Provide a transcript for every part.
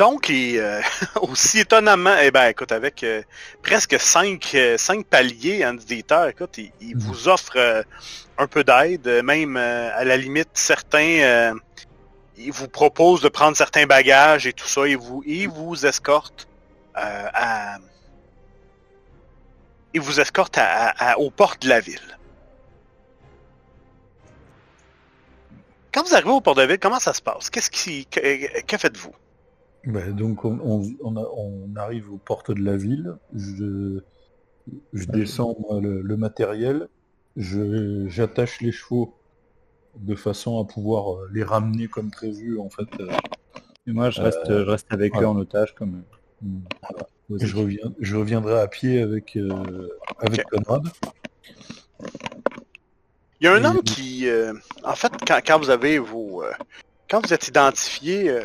Donc, aussi étonnamment, eh ben, écoute, avec presque cinq, cinq paliers en éditeur, écoute, il, il Mhm. vous offre un peu d'aide, même à la limite, certains, il vous propose de prendre certains bagages et tout ça, et vous, il vous escorte à, il vous escorte à, à- aux portes de la ville. Quand vous arrivez aux portes de la ville, comment ça se passe? Qu'est-ce qui, que, que faites-vous? Ben, donc on, on, on a- on arrive aux portes de la ville, je, je descends moi, le, le matériel, je, j'attache les chevaux de façon à pouvoir euh, les ramener comme prévu en fait. euh, Et moi, je reste, je reste avec voilà. eux en otage comme. et je, reviens, je reviendrai à pied avec, euh, avec Conrad. Il y a un Et- homme qui, euh, en fait, quand, quand vous avez vos, euh, quand vous êtes identifié, euh,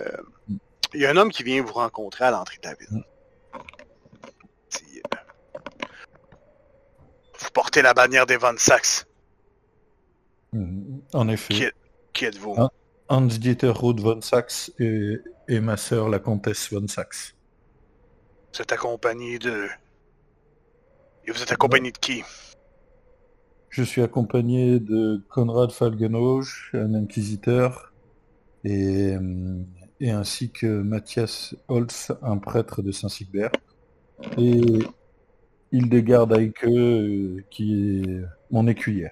il y a un homme qui vient vous rencontrer à l'entrée de la ville. Mm. Vous portez la bannière des Von Sachs. Mhm. En effet. Qui, qui êtes-vous? Hans-Dieter Roth von Sachs et, et ma sœur la comtesse von Sachs. Vous êtes accompagné de... Et vous êtes accompagné de qui? Je suis accompagné de Konrad Falgenauge, un inquisiteur, et, euh, et ainsi que Matthias Holz, un prêtre de Saint-Sigbert, et Hildegard Eike, euh, qui est mon écuyère,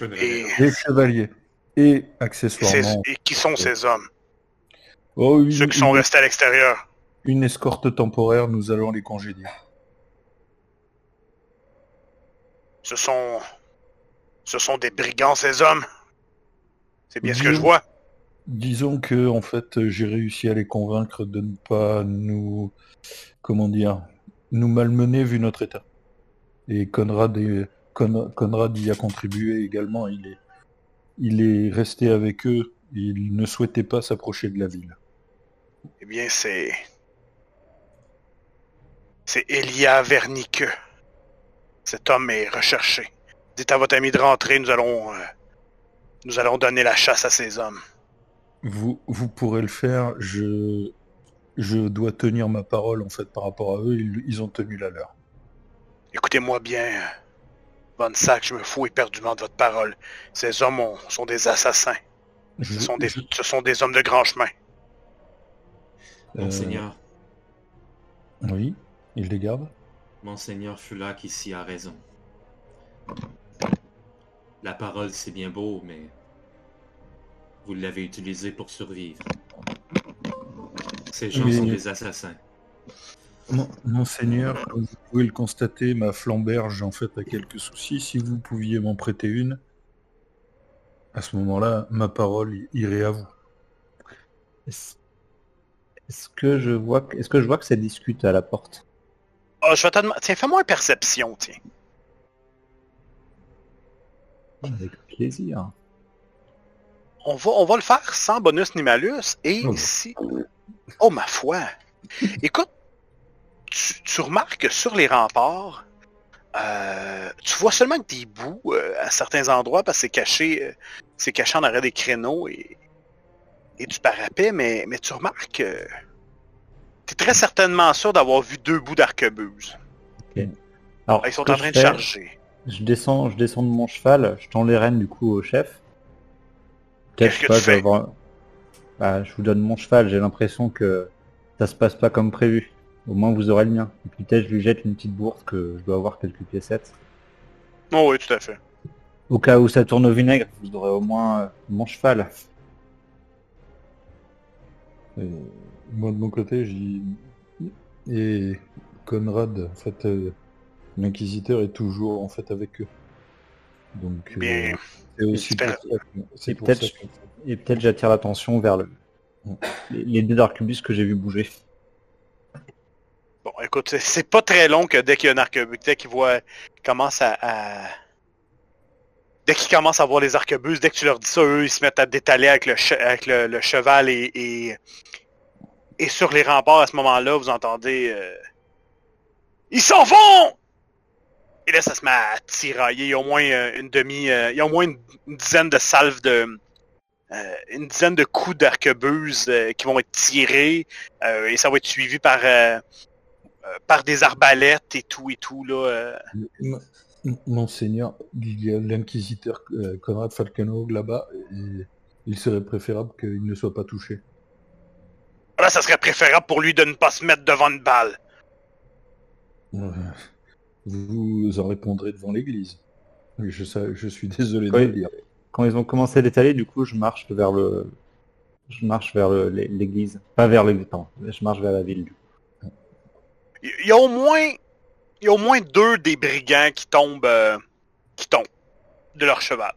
Et, révérence. et chevalier, et et ces- accessoirement et qui sont ces hommes? oh, une, Ceux qui sont une- restés à l'extérieur. une escorte temporaire, nous allons les congédier. Ce sont... Ce sont des brigands, ces hommes. C'est bien ce que je vois. Disons que en fait j'ai réussi à les convaincre de ne pas nous comment dire nous malmener vu notre état. Et Conrad, Conrad y a contribué également, il est resté avec eux, il ne souhaitait pas s'approcher de la ville. Eh bien, c'est... C'est Elia Vernique. Cet homme est recherché. Dites à votre ami de rentrer, nous allons... euh, nous allons donner la chasse à ces hommes. Vous vous pourrez le faire, je je dois tenir ma parole en fait par rapport à eux, ils, ils ont tenu la leur. Écoutez-moi bien, Von Sack, je me fous éperdument de votre parole. Ces hommes ont- sont des assassins. Je- Ce sont des, je- ce sont des hommes de grand chemin. euh, Monseigneur, oui, il les garde. Monseigneur Fulac ici a raison. La parole c'est bien beau, mais vous l'avez utilisée pour survivre. Ces gens sont des assassins. Mon- Monseigneur, comme vous pouvez le constater, ma flamberge en fait a quelques soucis. Si vous pouviez m'en prêter une, à ce moment-là, ma parole irait à vous. Est-ce que je vois que, est-ce que je vois que ça discute à la porte? Ah, je vais te demander... Tiens, fais-moi une perception, tiens. Avec plaisir. On va, on va le faire sans bonus ni malus. Et Oh. si... Oh, ma foi. Écoute, tu, tu remarques que sur les remparts, euh, tu vois seulement des bouts euh, à certains endroits parce que c'est caché, euh, c'est caché en arrière des créneaux et, et du parapet, mais, mais tu remarques que tu es très certainement sûr d'avoir vu deux bouts d'arquebuse. Alors, Ils sont en train de charger. Je descends, je descends de mon cheval, je tends les rênes du coup au chef. Peut-être Qu'est-ce je sais que pas, tu je vais fais? Avoir- Bah, je vous donne mon cheval, j'ai l'impression que ça se passe pas comme prévu. Au moins vous aurez le mien. Et puis peut-être je lui jette une petite bourse que je dois avoir quelques piécettes. Oh oui, tout à fait. Au cas où ça tourne au vinaigre, vous aurez au moins euh, mon cheval. Et moi de mon côté, j'y et Conrad, en fait, euh, l'inquisiteur est toujours en fait avec eux. Donc euh, c'est aussi Et peut-être Et peut-être j'attire l'attention vers le... les, deux d'arquebus que j'ai vu bouger. Bon, écoute, c'est- c'est pas très long que dès qu'il y a un arquebus, dès qu'il voit, commence à, à- dès qu'ils commencent à voir les arquebuses, dès que tu leur dis ça, eux, ils se mettent à détaler avec le, che- avec le, le cheval et, et, et sur les remparts à ce moment-là, vous entendez, euh, ils s'en vont! Et là, ça se met à tirailler. Il y a au moins euh, une demi, euh, il y a au moins une, une dizaine de salves de, euh, une dizaine de coups d'arquebuse euh, qui vont être tirés et ça va être suivi par par des arbalètes et tout et tout là. Monseigneur, il y a l'inquisiteur Conrad Falkenhaug là-bas, il serait préférable qu'il ne soit pas touché. Là, ça serait préférable pour lui de ne pas se mettre devant une balle. Euh, Vous en répondrez devant l'église. Je, suis désolé de Oui. le dire. Quand ils ont commencé à l'étaler, du coup, je marche vers le, je marche vers l'église, pas vers l'église. Je marche vers la ville. Du coup. Il il y a au moins il y a au moins deux des brigands qui tombent euh, qui tombent de leur cheval.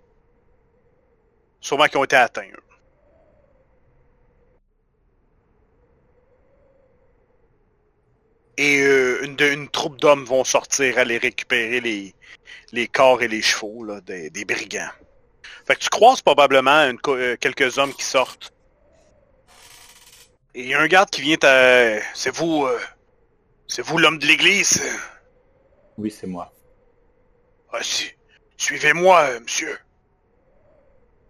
Sûrement qui ont été atteints. eux. Et euh, une, une troupe d'hommes vont sortir aller récupérer les, les corps et les chevaux là, des, des brigands. Fait que tu croises probablement une euh, quelques hommes qui sortent. Et il y a un garde qui vient à... C'est vous... euh, c'est vous l'homme de l'église? Oui, c'est moi. Ah, si. Suivez-moi, euh, monsieur.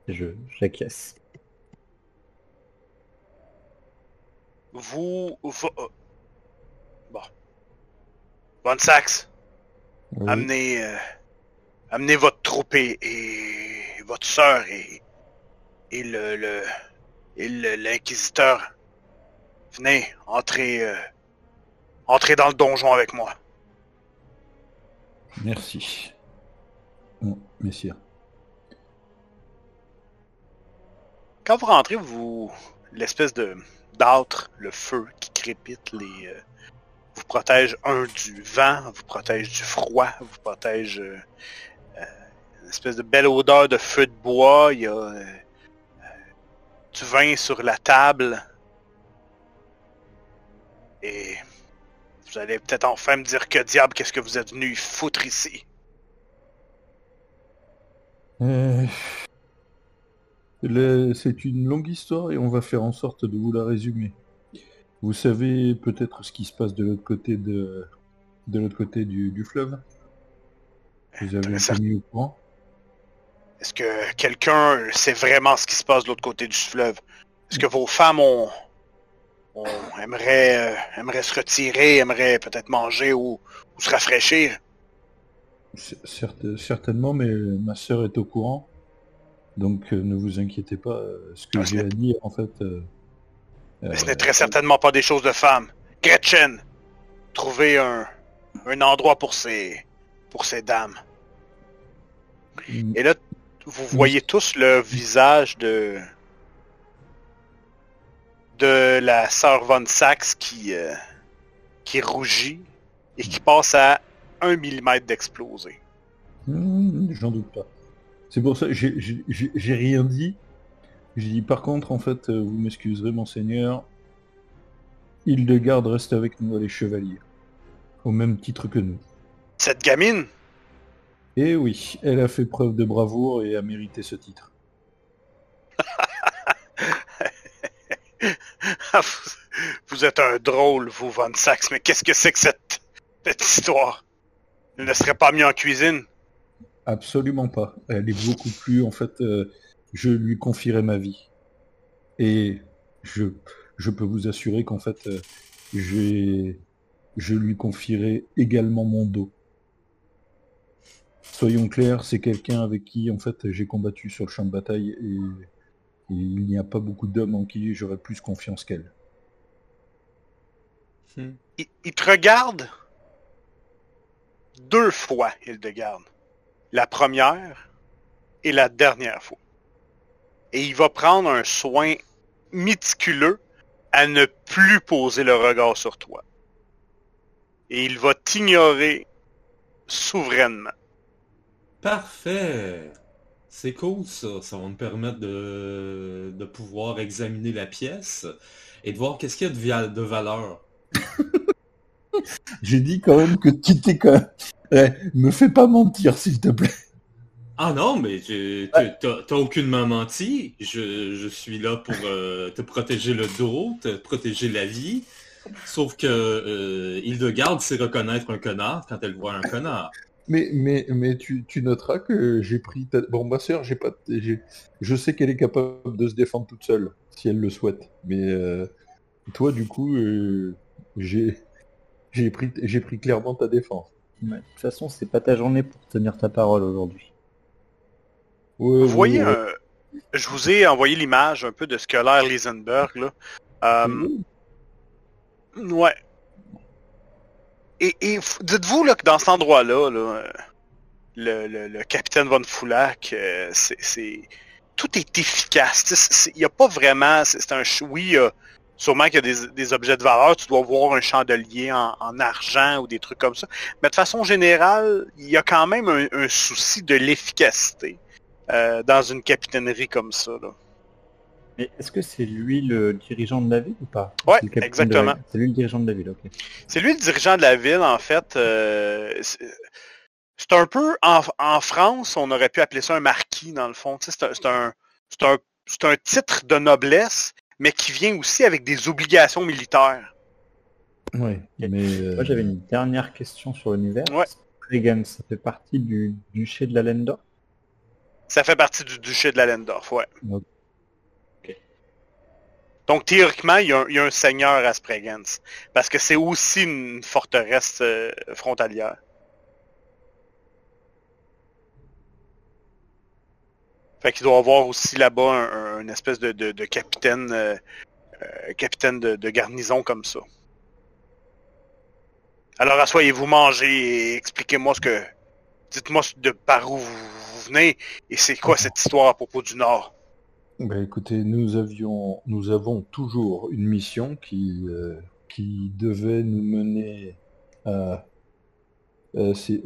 Je, j'acquiesce. Vous... vo- Bon. Von Sax, Oui. amenez... euh, amenez votre troupe et, et votre sœur et... Et le... le et l'inquisiteur. Venez, entrez... euh, entrez dans le donjon avec moi. Merci. Bon, messieurs. Quand vous rentrez, vous l'espèce de d'âtre, le feu qui crépite, les euh, vous protège un du vent, vous protège du froid, vous protège euh, euh, une espèce de belle odeur de feu de bois. Il y a euh, du vin sur la table et vous allez peut-être enfin me dire que diable qu'est-ce que vous êtes venu foutre ici? Le- C'est une longue histoire et on va faire en sorte de vous la résumer. Vous savez peut-être ce qui se passe de l'autre côté de, de l'autre côté du, du fleuve? Vous avez mis au courant? Est-ce que quelqu'un sait vraiment ce qui se passe de l'autre côté du fleuve? Est-ce que vos femmes ont, ont- aimeraient, euh, aimeraient se retirer, aimeraient peut-être manger ou, ou se rafraîchir? Certainement, mais ma sœur est au courant. Donc euh, ne vous inquiétez pas. euh, Ce que Ah, j'ai à dire, en fait... euh, Mais ce euh, n'est très certainement pas des choses de femmes. Gretchen, trouvez un, un endroit pour ces, pour ces dames. mm, Et là, vous voyez tous le visage de de la sœur Von qui euh, qui rougit et qui passe à un millimètre d'exploser. Hmm, J'en doute pas. C'est pour ça, j'ai- j'ai rien dit. J'ai dit par contre, en fait, euh, vous m'excuserez, monseigneur. Hildegarde reste avec nous, elle est chevalier. Au même titre que nous. Cette gamine, Et oui, elle a fait preuve de bravoure et a mérité ce titre. vous, vous êtes un drôle, vous, Von Sax, mais qu'est-ce que c'est que cette, cette histoire? Elle ne serait pas mieux en cuisine? Absolument pas. Elle est beaucoup plus, en fait, euh, je lui confierai ma vie. Et je, peux vous assurer qu'en fait, euh, je lui confierai également mon dos. Soyons clairs, c'est quelqu'un avec qui, en fait, j'ai combattu sur le champ de bataille et, il n'y a pas beaucoup d'hommes en qui j'aurais plus confiance qu'elle. Hmm. Il, il te regarde deux fois, Hildegarde. La première et la dernière fois. Et il va prendre un soin méticuleux à ne plus poser le regard sur toi. Et il va t'ignorer souverainement. Parfait. C'est cool ça. Ça va me permettre de, de pouvoir examiner la pièce et de voir qu'est-ce qu'il y a de, de valeur. J'ai dit quand même que tu t'es quand même... Eh, me fais pas mentir, s'il te plaît. Ah non, mais t'as aucunement menti. Je, je suis là pour euh, te protéger le dos, te protéger la vie. Sauf que euh, Hildegarde sait reconnaître un connard quand elle voit un connard. Mais, mais, mais tu, tu noteras que j'ai pris ta... Bon, ma sœur, j'ai pas... j'ai- je sais qu'elle est capable de se défendre toute seule, si elle le souhaite. Mais euh, toi, du coup, euh, j'ai j'ai pris, j'ai pris clairement ta défense. Ouais, De toute façon, c'est pas ta journée pour tenir ta parole aujourd'hui. Vous voyez, je vous ai envoyé l'image un peu de ce que l'air Lisenberg, là. Euh, Ouais. Et, dites-vous là, que dans cet endroit-là, là, le, le- le capitaine Von Foulac, euh, c'est, tout est efficace. Il n'y a pas vraiment... C'est un... Oui, sûrement qu'il y a des, des objets de valeur. Tu dois voir un chandelier en, en argent ou des trucs comme ça. Mais de façon générale, il y a quand même un, un souci de l'efficacité euh, dans une capitainerie comme ça. Là. Mais est-ce que c'est lui le dirigeant de la ville ou pas? Capitaine exactement. la- C'est lui le dirigeant de la ville, ok. C'est lui le dirigeant de la ville, en fait. euh, c'est un peu, en, en France, on aurait pu appeler ça un marquis, dans le fond. C'est un, c'est un, c'est un, c'est un titre de noblesse, mais qui vient aussi avec des obligations militaires. Ouais, mais... euh, Moi, j'avais une dernière question sur l'univers. Ouais. Reagan, ça fait partie du duché de la Lenda Ça fait partie du duché de la Lendorf, ouais. Ok. Donc, théoriquement, il y, a un, il y a un seigneur à Spregenz. Parce que c'est aussi une forteresse euh, frontalière. Fait qu'il doit y avoir aussi là-bas un, un- une espèce de, de- de capitaine, euh, euh, capitaine de, de garnison comme ça. Alors, assoyez-vous, mangez et expliquez-moi ce que... Dites-moi de par où vous, et c'est quoi cette histoire à propos du Nord? Bah, écoutez, nous avions, nous avons toujours une mission qui, euh, qui devait nous mener à, euh, c'est,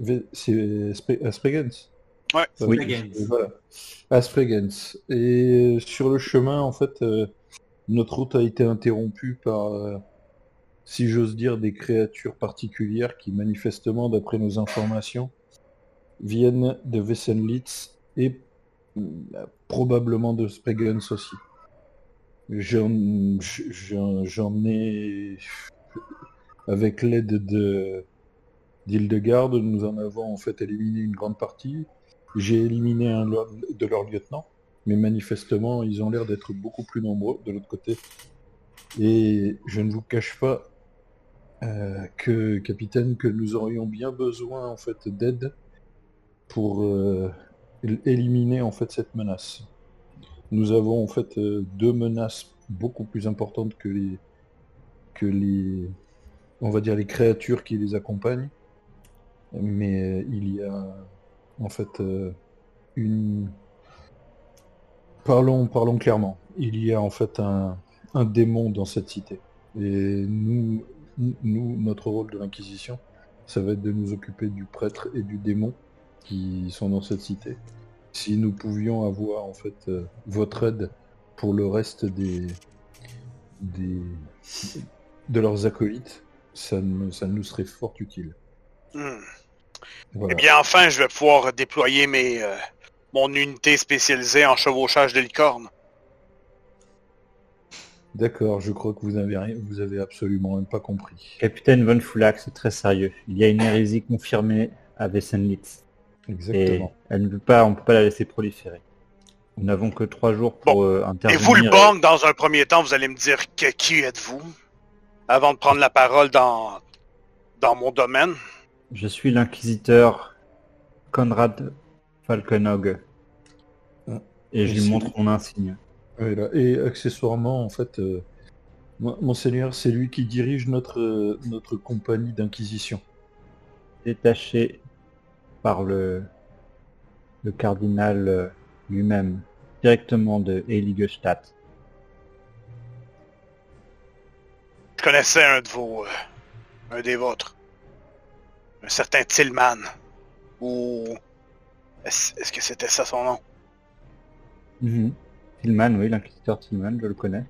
à Spregenz. Ouais. Oui. Voilà. À Spregenz. Et euh, sur le chemin, en fait, euh, notre route a été interrompue par, euh, si j'ose dire, des créatures particulières qui, manifestement, d'après nos informations, viennent de Wessenlitz et euh, probablement de Spregenz aussi. J'en ai, avec l'aide de nous en avons en fait éliminé une grande partie. J'ai éliminé un de leurs lieutenants, mais manifestement, ils ont l'air d'être beaucoup plus nombreux de l'autre côté. Et je ne vous cache pas euh, que, capitaine, que nous aurions bien besoin en fait d'aide pour euh, él- éliminer en fait cette menace. Nous avons en fait euh, deux menaces beaucoup plus importantes que les que les on va dire les créatures qui les accompagnent. Mais euh, il y a en fait une parlons parlons clairement. Il y a en fait un, un démon dans cette cité. Et nous nous notre rôle de l'inquisition, ça va être de nous occuper du prêtre et du démon qui sont dans cette cité. Si nous pouvions avoir en fait euh, votre aide pour le reste des, des de leurs acolytes, ça, me- ça nous serait fort utile. Hmm. Voilà. Eh bien, enfin, je vais pouvoir déployer mes, euh, mon unité spécialisée en chevauchage de licorne. D'accord, je crois que vous avez rien, vous avez absolument même pas compris. Capitaine Von Foulac, c'est très sérieux. Il y a une hérésie confirmée à Wessenlitz. Et Exactement. elle ne peut pas, on peut pas la laisser proliférer. Nous n'avons que trois jours pour euh, Et intervenir. vous, le bang, dans un premier temps, vous allez me dire que qui êtes-vous avant de prendre la parole dans, dans mon domaine? Je suis l'inquisiteur Konrad Falkenhog. Ah. Et je lui montre mon insigne. Voilà. Et accessoirement, en fait, euh, mon- monseigneur, c'est lui qui dirige notre euh, notre compagnie d'inquisition. Détaché par le, le cardinal euh, lui-même, directement de Heiligestadt. Je connaissais un de vos... euh, un des vôtres. Un certain Tillman. Ou... Est-ce que c'était ça son nom? Mhm. Tillman, oui, l'inquisiteur Tillman, je le connais.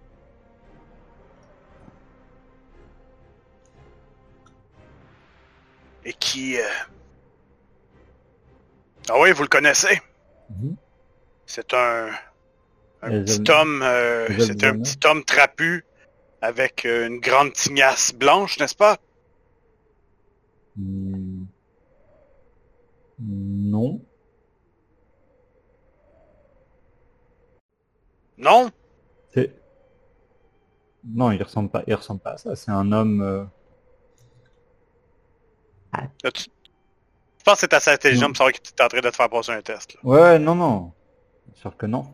Et qui... euh, Ah oui, vous le connaissez? Mhm. C'est un, un petit homme, euh, c'est un petit homme trapu avec une grande tignasse blanche, n'est-ce pas? Hmm. Non. Non? Non, il ressemble pas, il ressemble pas à ça. C'est un homme. euh, Je pense que c'est assez intelligent pour savoir que tu es en train de te faire passer un test. là. Ouais, non, non. Sûr que non.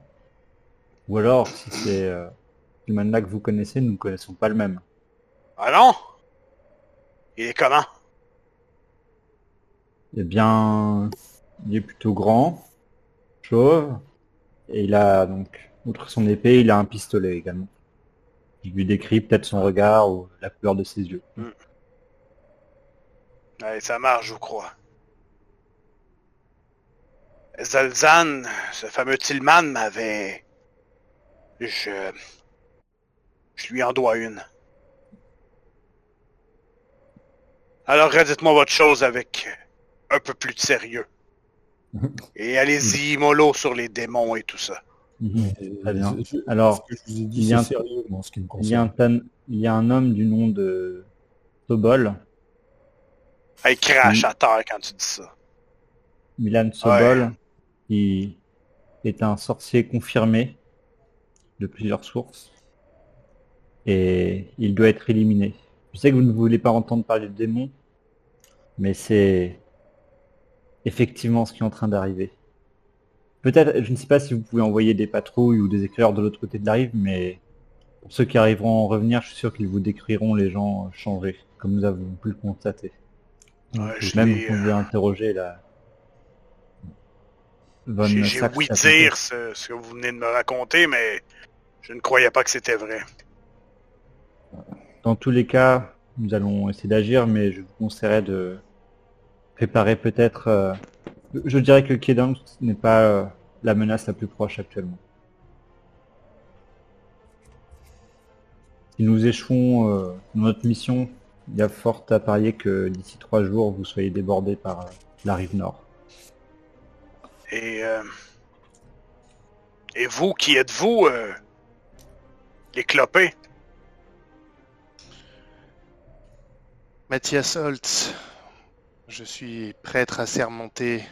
Ou alors, si c'est euh, le que vous connaissez, nous ne connaissons pas le même. Ah non? Il est comment? Eh bien, il est plutôt grand, chauve, et il a donc, outre son épée, il a un pistolet également. Je lui décris peut-être son regard ou la couleur de ses yeux. Ouais, ça marche, je vous crois. Zalzan, ce fameux Tillman m'avait... Je... Je lui en dois une. Alors redites-moi votre chose avec un peu plus de sérieux. Et allez-y, mollo sur les démons et tout ça. Très bien. Alors, il y a un- Il il homme du nom de Sobol, Elle crache Mm. à terre quand tu dis ça. Milan Sobol, qui est un sorcier confirmé de plusieurs sources. Et il doit être éliminé. Je sais que vous ne voulez pas entendre parler de démons, mais c'est effectivement ce qui est en train d'arriver. Peut-être, je ne sais pas si vous pouvez envoyer des patrouilles ou des éclaireurs de l'autre côté de la rive, mais pour ceux qui arriveront à revenir, je suis sûr qu'ils vous décriront les gens changés, comme nous avons pu le constater. Ouais, je Même vous pouvez interroger la... J'ai à dire ce, ce que vous venez de me raconter, mais je ne croyais pas que c'était vrai. Dans tous les cas, nous allons essayer d'agir, mais je vous conseillerais de préparer peut-être... euh, Je dirais que Kedang n'est pas euh, la menace la plus proche actuellement. Si nous échouons euh, dans notre mission, il y a fort à parier que d'ici trois jours, vous soyez débordés par la rive nord. Et, euh, et vous, qui êtes-vous, euh, les clopés? Mathias Holtz, je suis prêtre assermenté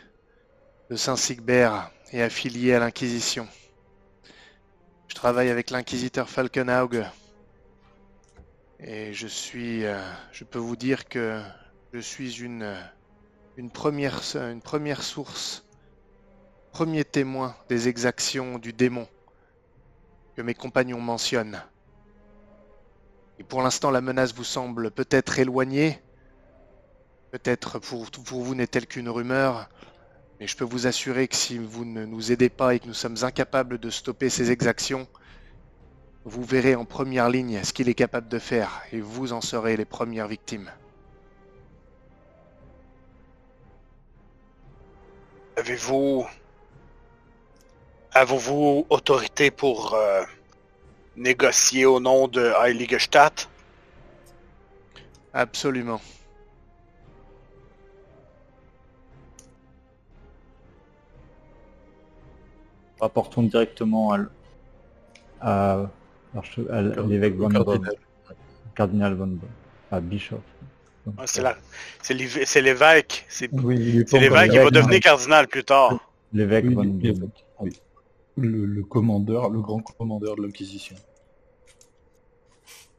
de Saint-Sigbert et affilié à l'Inquisition. Je travaille avec l'inquisiteur Falkenhaug et je suis, euh, je peux vous dire que je suis une, une, première, une première source, premier témoin des exactions du démon que mes compagnons mentionnent. Et pour l'instant, la menace vous semble peut-être éloignée. Peut-être pour, vous n'est-elle qu'une rumeur. Mais je peux vous assurer que si vous ne nous aidez pas et que nous sommes incapables de stopper ces exactions, vous verrez en première ligne ce qu'il est capable de faire et vous en serez les premières victimes. Avez-vous... Avez-vous autorité pour euh, négocier au nom de Heiligestadt? Absolument. Rapportons directement à, l- à, l'arche- à l'évêque Von Cardinal. Cardinal Von Bob, à Bishop. Ouais, C'est la- l'évêque. C'est Oui, l'évêque qui va devenir cardinal plus tard. L'évêque Oui, Von Bob. oui. Le, le commandeur, le grand commandeur de l'Inquisition.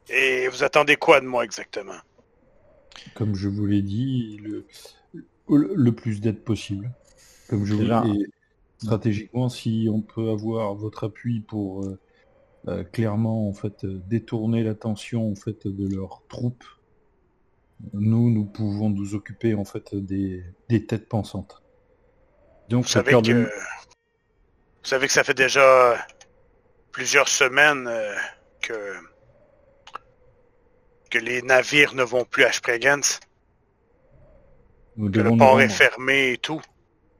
Et vous attendez quoi de moi exactement? Comme je vous l'ai dit, le, le, le plus d'aide possible. Comme je vous l'ai dit, stratégiquement, si on peut avoir votre appui pour euh, euh, clairement en fait euh, détourner l'attention en fait de leurs troupes, nous nous pouvons nous occuper en fait des, des têtes pensantes. Donc, Vous à savez que... de... Vous savez que ça fait déjà plusieurs semaines euh, que... que les navires ne vont plus à Spregenz, nous, que le port est fermé et tout.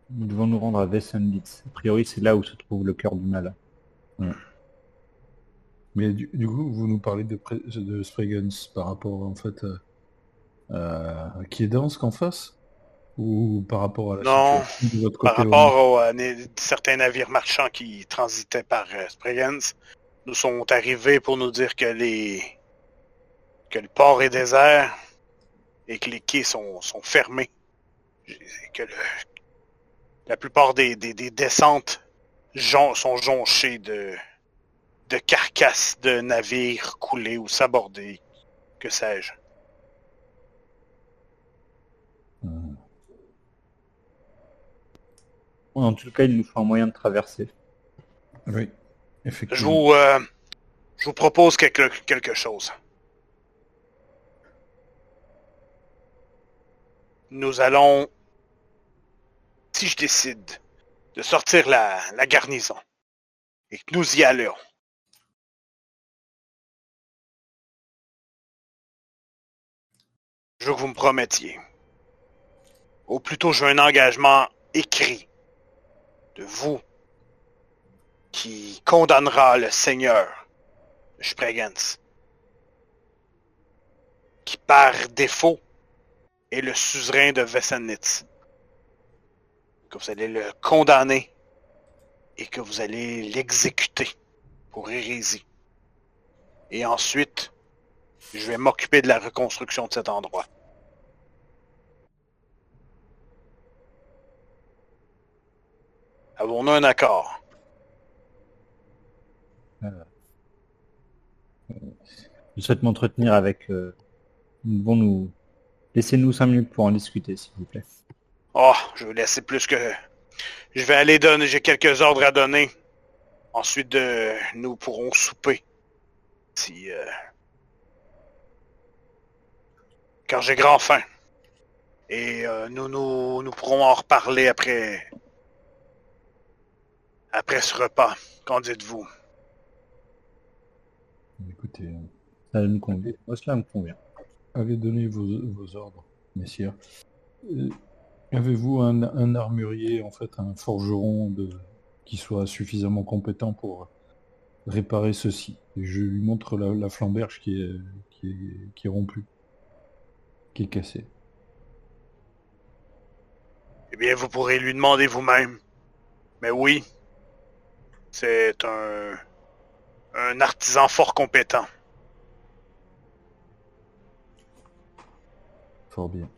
nous devons nous rendre à Wessenlitz. A priori, c'est là où se trouve le cœur du mal. Mais du, du coup, vous nous parlez de, de Spregens par rapport en fait à, à Kiedansk en face? Ou par rapport à la Non, situation de votre Par côté rapport à certains navires marchands qui transitaient par euh, Spregenz, nous sont arrivés pour nous dire que les que le port est désert et que les quais sont, sont fermés. Que le, La plupart des, des, des descentes jon- sont jonchées de, de carcasses de navires coulés ou sabordés, que sais-je. Hmm. En tout cas, il nous faut un moyen de traverser. Oui, Je effectivement. vous, euh, je vous propose quelque, quelque chose. Nous allons, si je décide de sortir la, la garnison et que nous y allons, je veux que vous me promettiez, ou plutôt je veux un engagement écrit de vous qui condamnera le seigneur Spregens, qui par défaut est le suzerain de Vessenitz. Que vous allez le condamner et que vous allez l'exécuter pour hérésie. Et ensuite, je vais m'occuper de la reconstruction de cet endroit. Avons-nous un accord? Je souhaite m'entretenir avec... euh, Nous devons nous... Laissez-nous cinq minutes pour en discuter, s'il vous plaît. Oh, je vais laisser plus que... Je vais aller donner, j'ai quelques ordres à donner. Ensuite, nous pourrons souper. Si... euh, Car j'ai grand faim. Et euh, nous, nous, nous pourrons en reparler après... Après ce repas. Qu'en dites-vous? Écoutez, euh, Ça nous convient. Moi, cela me convient. avez donné vos, vos ordres, messieurs. Euh, Avez-vous un, un armurier, en fait, un forgeron de, qui soit suffisamment compétent pour réparer ceci? Et Je lui montre la, la flamberge qui est, qui, est, qui est rompue, qui est cassée. Eh bien, vous pourrez lui demander vous-même. Mais oui, c'est un, un artisan fort compétent. Fort bien.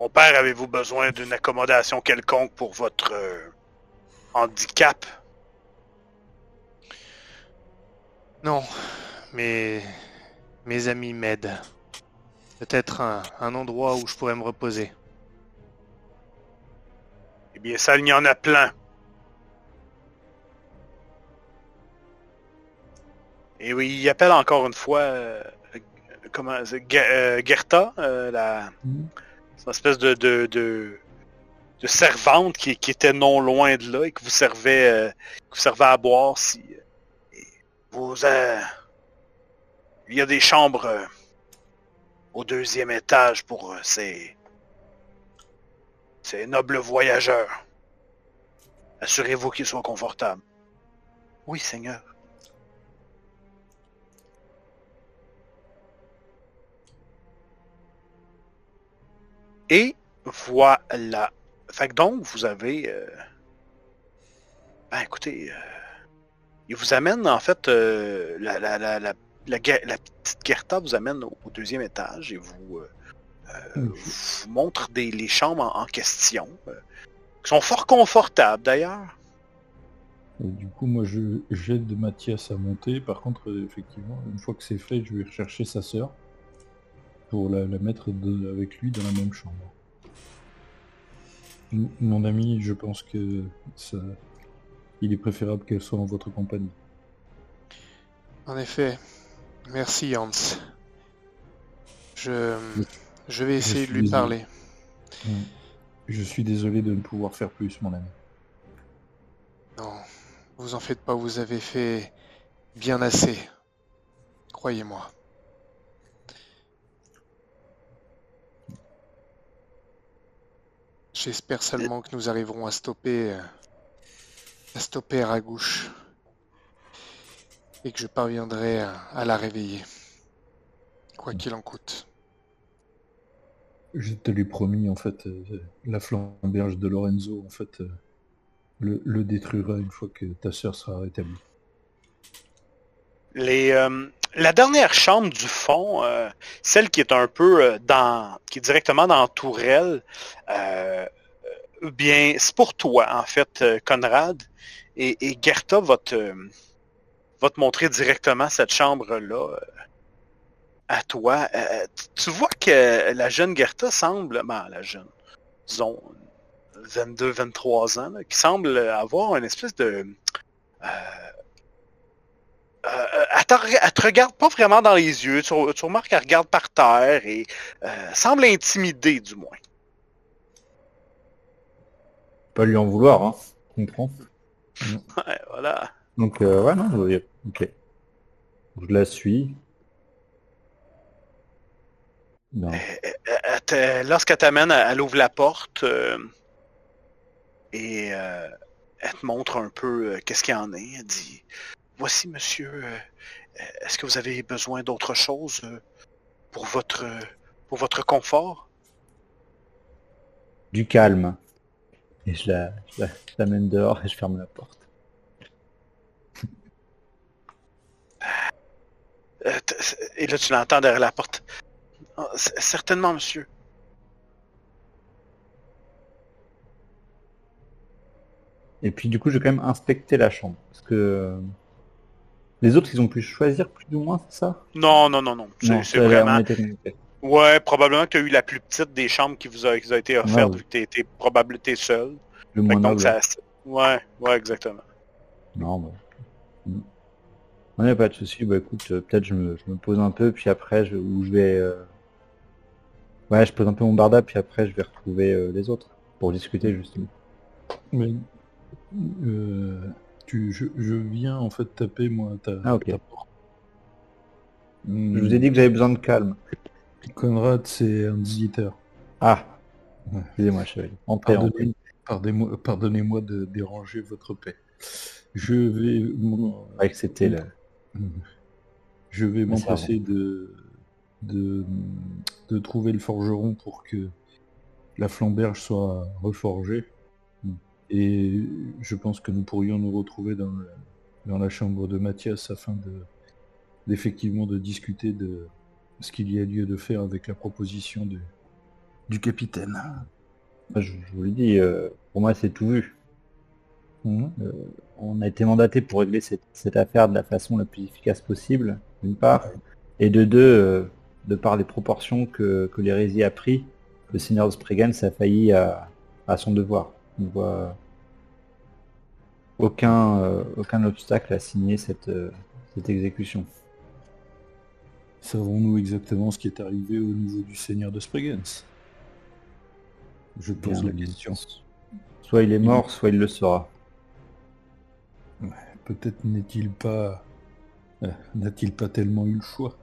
Mon père, avez-vous besoin d'une accommodation quelconque pour votre euh, handicap? Non, mais mes amis m'aident. Peut-être un, un endroit où je pourrais me reposer. Eh bien, ça, il y en a plein. Et oui, il appelle encore une fois, euh, comment, Ge- euh, Gerta, euh, la, une espèce de, de, de, de servante qui, qui était non loin de là et qui vous servait, euh, vous servait à boire si euh, vous, euh, il y a des chambres euh, au deuxième étage pour euh, ces, ces nobles voyageurs. Assurez-vous qu'ils soient confortables. Oui, Seigneur. Et voilà. Fait que donc, vous avez... euh, Ben, écoutez, euh, il vous amène, en fait, euh, la, la, la, la, petite Gerta vous amène au, au deuxième étage et vous, Mhm. vous montre des, les chambres en, en question, qui sont fort confortables d'ailleurs. Et du coup, moi, je j'aide Mathias à monter. Par contre, effectivement, une fois que c'est fait, je vais rechercher sa sœur pour la, la mettre de- avec lui dans la même chambre. M- Mon ami, je pense que ça, il est préférable qu'elle soit en votre compagnie. En effet, merci Hans. Je, je vais essayer de lui désolé. parler. Je suis désolé de ne pouvoir faire plus, mon ami. Non, vous en faites pas, vous avez fait bien assez. Croyez-moi. J'espère seulement que nous arriverons à stopper, euh, à stopper Ragouche et que je parviendrai à, à la réveiller, quoi qu'il en coûte. Je te l'ai promis, en fait, euh, la flamberge de Lorenzo, en fait, euh, le, le détruira une fois que ta sœur sera rétablie. Les, euh, la dernière chambre du fond, euh, celle qui est un peu euh, dans, qui est directement dans tourelle, euh, bien, c'est pour toi, en fait, Conrad. Et, et Gerta va te, va te montrer directement cette chambre-là à toi. Tu vois que la jeune Gerta semble, ben, la jeune, disons, 22, 23 ans, qui semble avoir une espèce de... te, elle te regarde pas vraiment dans les yeux. Tu, tu remarques qu'elle regarde par terre et euh, semble intimidée, du moins. Pas lui en vouloir, hein. Je comprends. Ouais, voilà. Donc, euh, ouais, non, ok. Je la suis. Non. Elle te- Lorsqu'elle t'amène, elle ouvre la porte euh, et euh, elle te montre un peu euh, qu'est-ce qu'il y en est. Elle dit Voici, monsieur, euh, est-ce que vous avez besoin d'autre chose euh, pour votre pour votre confort? Du calme. Et je la, je la, je l'amène dehors et je ferme la porte. Euh, Et là, tu l'entends derrière la porte. Ah, certainement, monsieur. Et puis du coup, je vais quand même inspecter la chambre. Parce que euh, les autres, ils ont pu choisir plus ou moins, c'est ça? Non, non, non, non. C'est vraiment. était. Ouais, probablement que tu as eu la plus petite des chambres qui vous a, qui vous a été offerte, Ouais, ouais. vu que t'es, t'es probable t'es seul. Le moins que donc ça, ouais, ouais, exactement. Non, bah. mm. Non, y a pas de souci. Bah écoute, euh, peut-être je me, je me pose un peu, puis après, je, ou je vais... euh, Ouais, je pose un peu mon barda, puis après, je vais retrouver euh, les autres pour discuter justement. Mais euh, tu, je, je viens en fait taper moi ta, Ah, ta porte. Je vous ai dit que j'avais besoin de calme. Conrad, c'est un visiteur. Ah Ouais. Excusez-moi, chevalier. Entrez. Pardonnez- Pardonnez-moi pardonnez-moi de déranger votre paix. Je vais Ouais, c'était le... je vais m'empresser de, de de trouver le forgeron pour que la flamberge soit reforgée. Et je pense que nous pourrions nous retrouver dans, le- dans la chambre de Mathias afin de d'effectivement de discuter de ce qu'il y a lieu de faire avec la proposition de, du capitaine. Je, je vous le dis, euh, pour moi, c'est tout vu. Mhm. On a été mandaté pour régler cette, cette affaire de la façon la plus efficace possible, d'une part, et de deux, euh, de par les proportions que, que l'hérésie a pris, le seigneur de Spriggan a failli à, à son devoir. Ne voit aucun, euh, aucun obstacle à signer cette, euh, cette exécution. Savons-nous exactement ce qui est arrivé au niveau du seigneur de Spriggans Je pose Bien. la question. Soit il est mort, soit il le sera. Peut-être n'est-il pas... euh, n'a-t-il pas tellement eu le choix?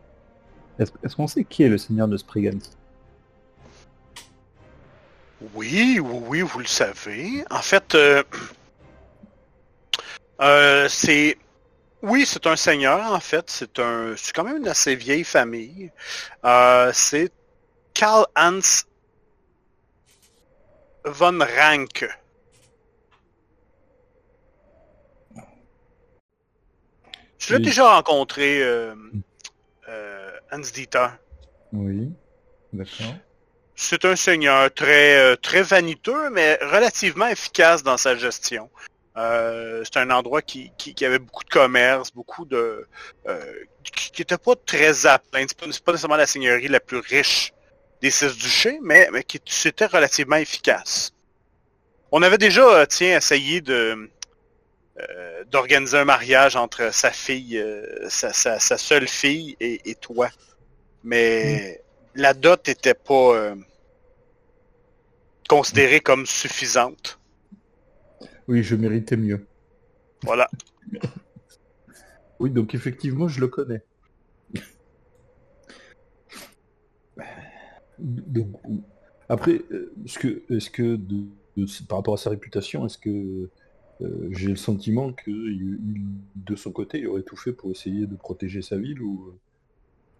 Est-ce est-ce qu'on sait qui est le seigneur de Spriggan Oui, oui, oui, vous le savez. En fait, euh, euh, c'est... Oui, c'est un seigneur, en fait. C'est un, c'est quand même une assez vieille famille. Euh, c'est Karl Hans von Ranke. Tu l'as Oui. déjà rencontré, euh, euh, Hans Dieter. Oui, d'accord. C'est un seigneur très euh, très vaniteux, mais relativement efficace dans sa gestion. Euh, c'est un endroit qui, qui, qui avait beaucoup de commerce, beaucoup de euh, qui, qui était pas très à plaindre. C'est pas, nécessairement la seigneurie la plus riche des six duchés, mais, mais qui c'était relativement efficace. On avait déjà, euh, tiens, essayé de euh, d'organiser un mariage entre sa fille, euh, sa, sa, sa seule fille et, et toi. Mais la dot était pas euh, considérée comme suffisante. Oui, je méritais mieux. Voilà. Oui, donc effectivement, je le connais. Donc, après, est-ce que, est-ce que de, de- par rapport à sa réputation, est-ce que euh, j'ai le sentiment que il- il- de son côté, il aurait tout fait pour essayer de protéger sa ville ou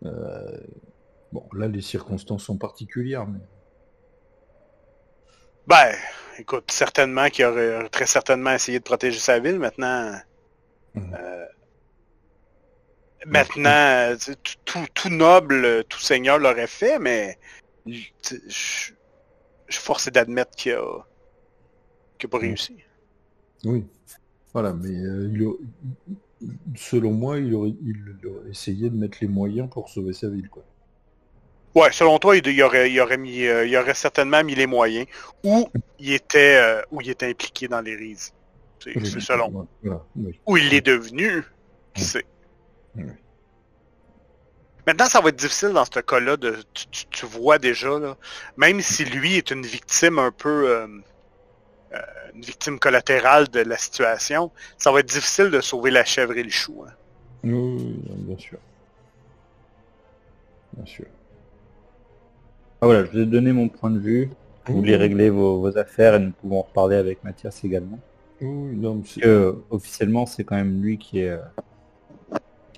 euh, bon, là, les circonstances sont particulières, mais Ben, écoute, certainement qu'il aurait très certainement essayé de protéger sa ville. Maintenant, Mhm. euh, maintenant, tout, noble, tout seigneur l'aurait fait, mais je suis forcé d'admettre qu'il a, n'a pas Ouais. réussi. Oui. Voilà, mais euh, il a- selon moi, il aurait, il aurait essayé de mettre les moyens pour sauver sa ville, quoi. Ouais, selon toi, il, il aurait, il aurait mis, euh, il aurait certainement mis les moyens, ou il était, euh, ou il était impliqué dans les rises. C'est selon. Oui. Ou il l'est devenu, qui sait. Maintenant, ça va être difficile dans ce cas-là de, tu, tu- tu vois déjà là, même si lui est une victime un peu, euh, une victime collatérale de la situation, ça va être difficile de sauver la chèvre et le chou. hein. Oui, oui, oui, bien sûr. Bien sûr. Ah, voilà, je vous ai donné mon point de vue. Vous voulez régler vos, vos affaires et nous pouvons en reparler avec Mathias également. Oui, oui, non, Parce que, officiellement, c'est quand même lui qui est euh,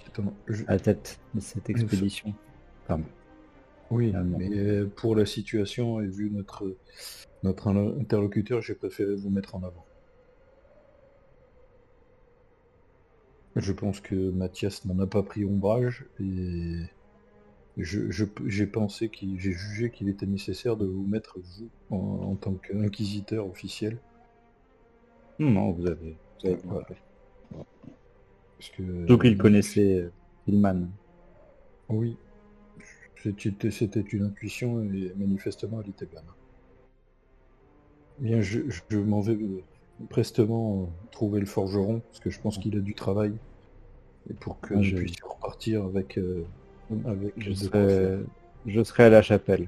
Attends, je- à la tête de cette expédition. Oui, Finalement. mais euh, pour la situation et vu notre, notre interlocuteur, j'ai préféré vous mettre en avant. Je pense que Mathias n'en a pas pris ombrage et je, je- j'ai pensé qu'il, j'ai jugé qu'il était nécessaire de vous mettre vous en, en tant qu'inquisiteur officiel. non, non, vous avez, vous avez bien Voilà. fait. Parce que, Surtout qu'il connaissait euh, Hillman. Oui, c'était c'était une intuition et manifestement elle était bonne. Bien, je, je m'en vais euh, prestement euh, trouver le forgeron parce que je pense qu'il a du travail et pour que Ah, je je- puisse repartir avec euh, avec Je serai, faire. je serai à la chapelle.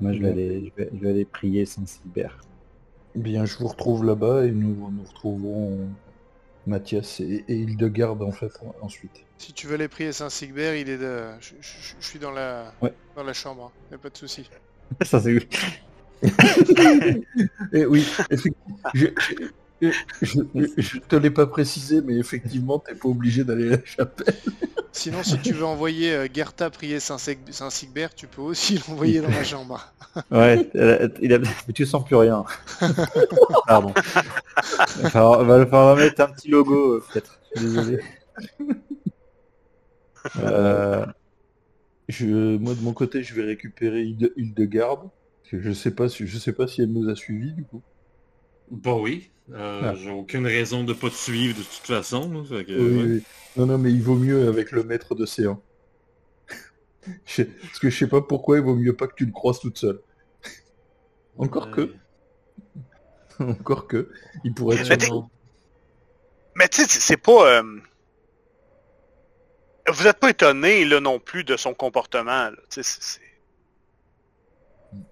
Moi, je vais aller, je vais, je vais aller prier Saint-Sylbert. Bien, je vous retrouve là-bas et nous nous retrouverons Mathias et, et Hildegarde en fait en- ensuite. Si tu veux aller prier Saint-Sigbert, il est de... je, je- je suis dans la, Ouais. dans la chambre, y a pas de souci. Ça, c'est Et oui, effectivement, je, je, je- te l'ai pas précisé, mais effectivement, t'es pas obligé d'aller à la chapelle. Sinon, si tu veux envoyer euh, Gerta prier Saint-Sigbert, tu peux aussi l'envoyer dans ma chambre. Ouais, il a... mais tu sens plus rien. Pardon. Il va falloir, va mettre un petit logo, euh, peut-être. Je suis Désolé. Euh, Je, moi de mon côté, je vais récupérer Hilde- Hildegarde. parce que Je sais pas si je sais pas si elle nous a suivis du coup. Bon oui, euh, Ah. j'ai aucune raison de pas te suivre de toute façon. là, fait que, Oui, ouais. oui. Non, non, mais il vaut mieux avec le maître d'océan. Je- Parce que je sais pas pourquoi il vaut mieux pas que tu le croises toute seule. Encore que, encore que, il pourrait être Mais tu sais, c'est- c'est pas. euh, Vous êtes pas étonné là non plus de son comportement. là.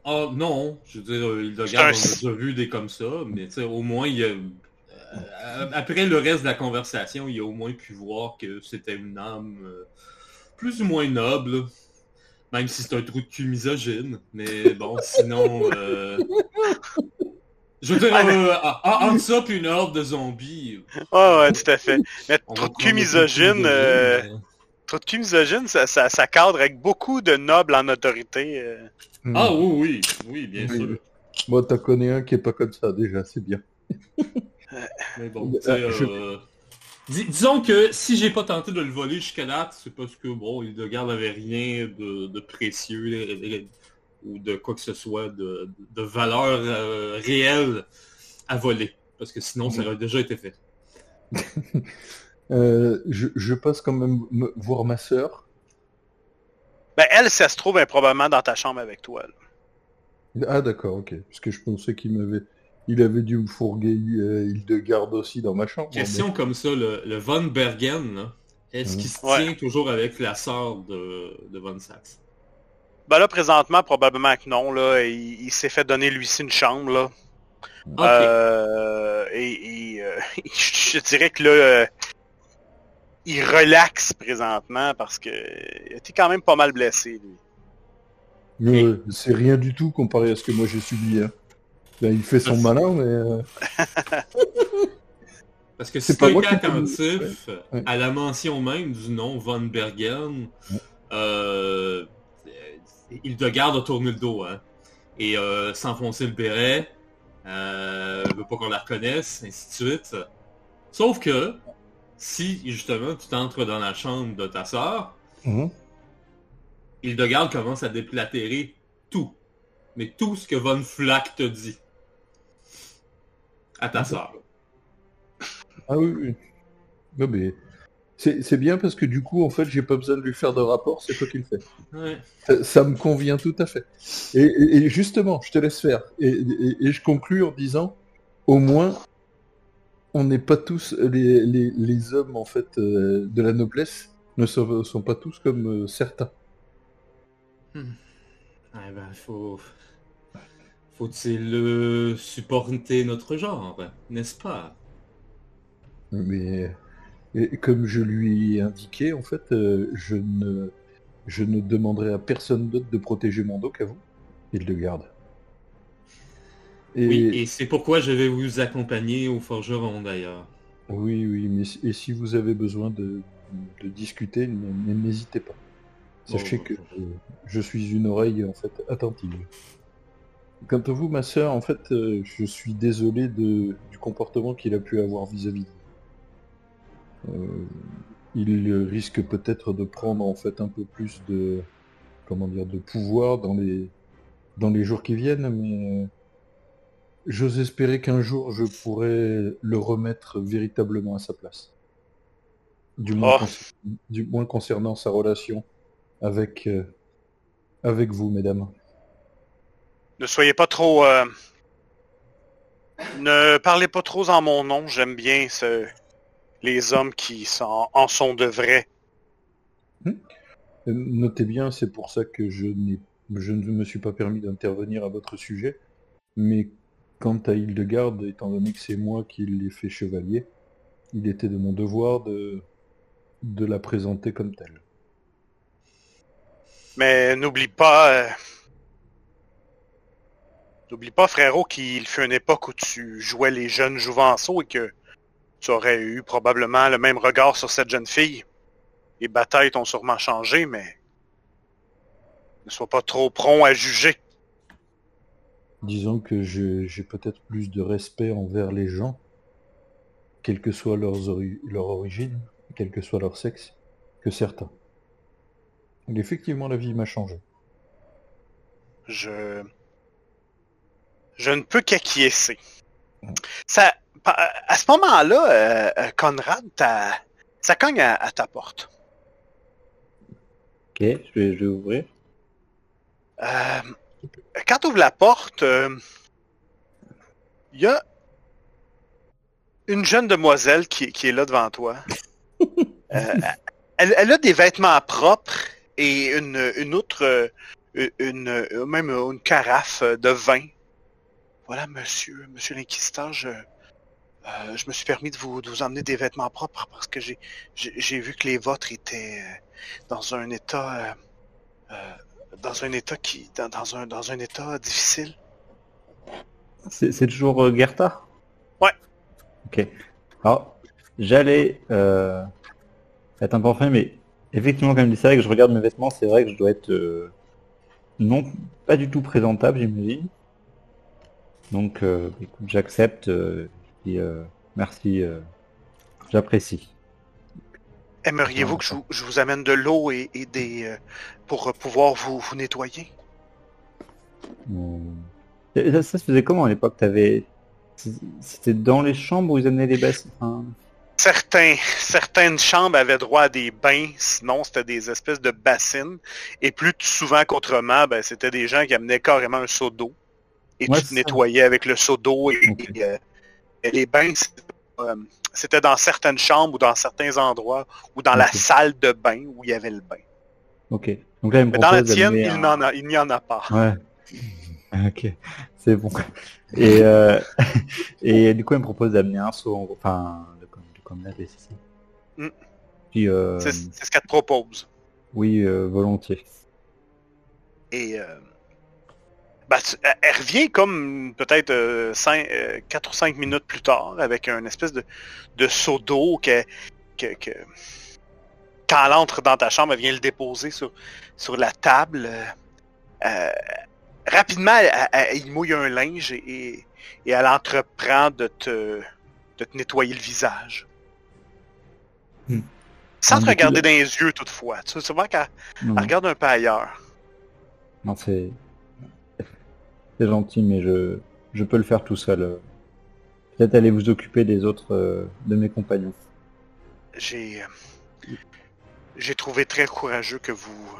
Ah non, je veux dire, euh, il regarde, on a déjà vu des comme ça, mais tu sais, au moins, il a, euh, après le reste de la conversation, il a au moins pu voir que c'était une âme euh, plus ou moins noble, même si c'est un trou de cul misogyne, mais bon, sinon... euh, Je veux dire, Ah, euh, ah, ah, entre ça puis une horde de zombies, Ouais, ouais, tout à fait. Mais va de cul misogyne, cul misogyne, ça, ça, ça cadre avec beaucoup de nobles en autorité. euh. Ah oui, oui, oui, bien Oui, sûr. Moi, t'en connais un qui est pas comme ça déjà, c'est bien. Mais bon, Euh, tu sais, je- euh, dis- disons que si j'ai pas tenté de le voler jusqu'à date, c'est parce que bon, il de garde avait rien de, de précieux ou de quoi que ce soit de, de valeur euh, réelle à voler. Parce que sinon, ça aurait déjà été fait. Euh, je, je passe quand même me- voir ma sœur. Ben, elle, ça se trouve, elle est probablement dans ta chambre avec toi. là. Ah d'accord, ok. Parce que je pensais qu'il m'avait, il avait dû me fourguer euh, Hildegarde aussi dans ma chambre. Question comme ça, le, le Von Bergen, est-ce Mhm. qu'il se Ouais. tient toujours avec la sœur de, de Von Sax? Ben là, présentement, probablement que non. Là, il, il s'est fait donner lui-ci une chambre. Là. Ok. Euh, et et, euh, je dirais que là, euh, il relaxe présentement parce que il était quand même pas mal blessé, lui. C'est rien du tout comparé à ce que moi j'ai subi. hein. Ben, il fait son malin, mais euh, Parce que C'est si pas tu moi attentif Ouais. à la mention même du nom Von Bergen, euh, Hildegarde a tourné le dos, hein, et euh, s'enfoncer le béret, euh, veut pas qu'on la reconnaisse, ainsi de suite. Sauf que, si justement tu t'entres dans la chambre de ta sœur, Mhm. Hildegarde commence à déplatérer tout. Mais tout ce que Von Flack te dit. À ta soeur. Ah oui, oui. Non, mais c'est bien parce que du coup, en fait, j'ai pas besoin de lui faire de rapport, c'est toi qui le fais. Ouais. Ça, ça me convient tout à fait. Et, et- et justement, je te laisse faire. Et, et- et je conclus en disant, au moins, on n'est pas tous les, les- les hommes en fait euh, de la noblesse ne sont, sont pas tous comme euh, certains. Eh ben, faut... Faut-il euh, supporter notre genre, n'est-ce pas? Mais et comme je lui ai indiqué, en fait, euh, je ne je ne demanderai à personne d'autre de protéger mon dos qu'à vous. Il le garde. Et, Oui, et c'est pourquoi je vais vous accompagner au forgeron, d'ailleurs. oui, oui, mais si- et si vous avez besoin de, de discuter, n'hésitez pas. Sachez Bon, que je, je suis une oreille en fait attentive. Quant à vous, ma sœur, en fait, euh, je suis désolé de, du comportement qu'il a pu avoir vis-à-vis de vous. Euh, il risque peut-être de prendre en fait un peu plus de comment dire de pouvoir dans les dans les jours qui viennent, mais euh, j'ose espérer qu'un jour je pourrai le remettre véritablement à sa place. Du moins, Oh. concer- du moins concernant sa relation avec euh, avec vous, mesdames. Ne soyez pas trop... euh, Ne parlez pas trop en mon nom. J'aime bien ce... les hommes qui sont... en sont de vrais. Euh, Notez bien, c'est pour ça que je, n'ai, je ne me suis pas permis d'intervenir à votre sujet. Mais quant à Hildegarde, étant donné que c'est moi qui l'ai fait chevalier, il était de mon devoir de, la présenter comme telle. Mais n'oublie pas... euh, N'oublie pas, frérot, qu'il fut une époque où tu jouais les jeunes jouvenceaux et que tu aurais eu probablement le même regard sur cette jeune fille. Les batailles t'ont sûrement changé, mais ne sois pas trop prompt à juger. Disons que je- j'ai peut-être plus de respect envers les gens, quelle que soit leurs ori- leur origine, quel que soit leur sexe, que certains. Et effectivement, la vie m'a changé. Je... Je ne peux qu'acquiescer. Ça... À ce moment-là, euh, euh, Conrad, ta- ça cogne à, à ta porte. Ok, je vais, je vais ouvrir. Euh, quand tu ouvres la porte, euh, il y a une jeune demoiselle qui, qui est là devant toi. Euh, elle, elle a des vêtements propres et une, une autre, euh, une, une- même une carafe de vin. Voilà, monsieur, monsieur l'inquisiteur, je, euh, je me suis permis de vous, de vous emmener des vêtements propres parce que j'ai, vu que les vôtres étaient euh, dans un état, euh, euh, dans un état qui, dans, dans un, dans un état difficile. C'est toujours euh, Gerta Ouais. Ok. Alors, j'allais euh, être un peu enfin, mais effectivement, comme c'est vrai que je regarde mes vêtements, c'est vrai que je dois être euh, non pas du tout présentable, j'imagine. Donc, euh, écoute, j'accepte. et euh, merci, j'apprécie. Aimeriez-vous que je, vous- je vous amène de l'eau et, et des euh, pour pouvoir vous, vous nettoyer? Et Ça, ça se faisait comment à l'époque? T'avais, c'était dans les chambres où ils amenaient les bassins? Certains, certaines chambres avaient droit à des bains, sinon c'était des espèces de bassines. Et plus souvent qu'autrement, ben, c'était des gens qui amenaient carrément un seau d'eau. Et Ouais, tu te nettoyais avec le seau d'eau. Et, euh, et les bains, euh, c'était dans certaines chambres ou dans certains endroits ou dans la salle de bain où il y avait le bain. Ok. Donc là, il me Mais dans la tienne, il un- il n'y en a pas. Ouais. Ok, c'est bon. Et, euh, et du coup, elle me propose d'amener un seau, en enfin, de comme, ça. Mm. Puis, euh, C'est c'est ce qu'elle te propose. oui, euh, volontiers. Et euh, ben, tu- elle- revient comme peut-être 4 ou 5 minutes plus tard avec un espèce de, de seau d'eau que, que, que- quand elle entre dans ta chambre, elle vient le déposer sur, sur la table. Euh, euh, rapidement, elle, elle- elle- il mouille un linge et, et- et elle entreprend de te, de te nettoyer le visage. Hmm. Sans te regarder dans les yeux toutefois. Tu sais, souvent qu'elle regarde un peu ailleurs. non, c'est c'est gentil, mais je je peux le faire tout seul. euh. Peut-être allez vous occuper des autres euh, de mes compagnons. J'ai. euh, J'ai trouvé très courageux que vous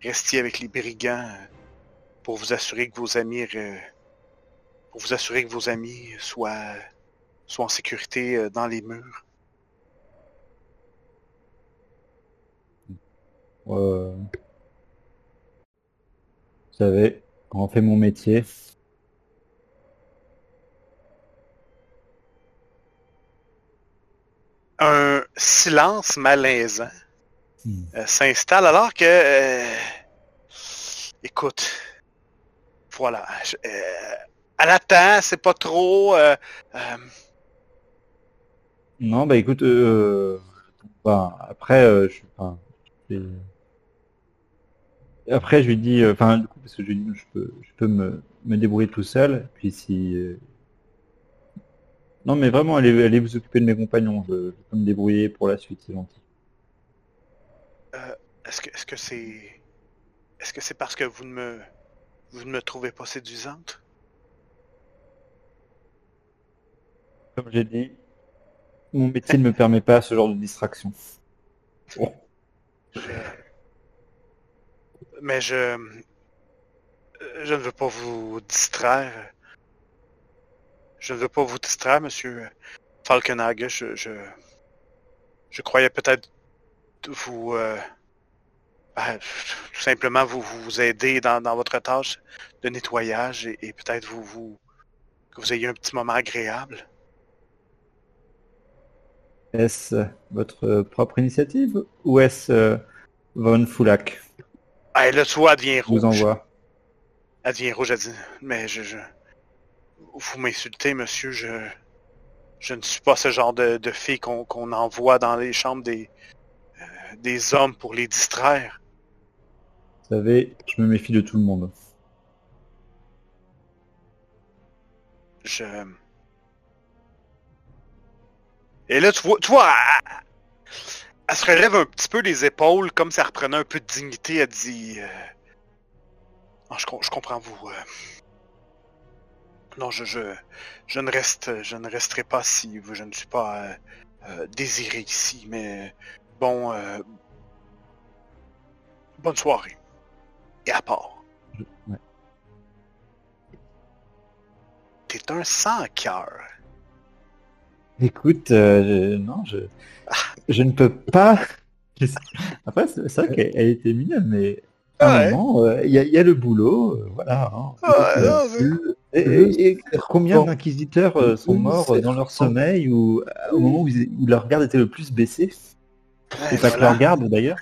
restiez avec les brigands pour vous assurer que vos amis. euh, Pour vous assurer que vos amis soient, soient en sécurité dans les murs. Vous savez, on fait mon métier, Un silence malaisant Hmm. euh, s'installe alors que. euh, écoute. Voilà. je- euh, elle attend, c'est pas trop. euh, Non, bah écoute, euh, bah, après, je, enfin, j'ai- après je lui dis, euh, enfin du coup parce que je lui dis, je peux, je peux me, me débrouiller tout seul. Puis si, euh, non mais vraiment, allez, allez vous occuper de mes compagnons. Je, je peux me débrouiller pour la suite, c'est gentil. Est-ce que est-ce que c'est. Est-ce que c'est parce que vous ne me. Vous ne me trouvez pas séduisante? Comme j'ai dit, mon métier ne me permet pas ce genre de distraction. Mais je. Je ne veux pas vous distraire. Je ne veux pas vous distraire, monsieur Falkenhagen. Je. Je, je croyais peut-être vous. euh, ben, tout simplement vous, vous aider dans, dans votre tâche de nettoyage et, peut-être vous, vous. que vous ayez un petit moment agréable. Est-ce votre euh, propre initiative ou est-ce euh, Von Foulak Ah, vois, elle devient qui vous rouge. envoie Elle devient rouge, elle dit, mais je, je... Vous m'insultez, monsieur, je... Je ne suis pas ce genre de, de fille qu'on envoie dans les chambres des... euh, des hommes pour les distraire. Vous savez, je me méfie de tout le monde. Je... Et là, tu vois, tu vois, elle, se relève un petit peu les épaules, comme si elle reprenait un peu de dignité. Elle dit, euh, Non, je, com- je comprends vous. euh, Non, je, je, je ne reste, je ne resterai pas si je ne suis pas euh, euh, désiré ici. Mais bon, euh, bonne soirée. Et à part. Ouais. T'es un sans cœur. Écoute, euh, non, je, je ne peux pas. Après, c'est c'est vrai qu'elle elle était mignonne, mais à un moment, euh, il y, a- il y a le boulot, euh, voilà. hein. Ouais, non, Euh, c'est- et, et- et combien Bon. d'inquisiteurs euh, sont morts c'est- dans leur sommeil ou euh, au moment où, ils- où leur garde était le plus baissé? Ouais, Et pas que leur garde d'ailleurs.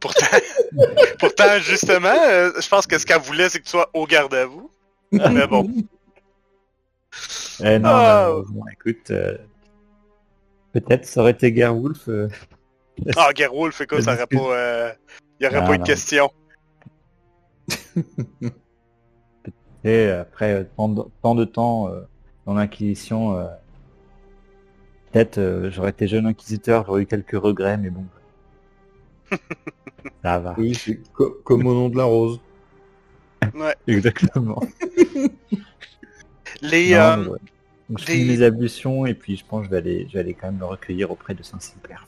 Pourtant, pourtant, justement, euh, je pense que ce qu'elle voulait, c'est que tu sois au garde à vous. Mais bon. Eh non, Ah. écoute, euh, peut-être ça aurait été Gerwolf. euh, Ah, Gerwolf, écoute, ça aurait pas. euh, Il y aurait Non, pas eu de question. Et après euh, tant de, tant de temps euh, dans l'Inquisition, euh, peut-être euh, j'aurais été jeune inquisiteur, j'aurais eu quelques regrets, mais bon. Ça va. Oui, c'est co- comme au nom de la rose. Exactement. Les. Non, euh, ouais. Donc, je des- finis mes ablutions et puis je pense que je vais aller, je vais aller quand même le recueillir auprès de Saint-Cypère.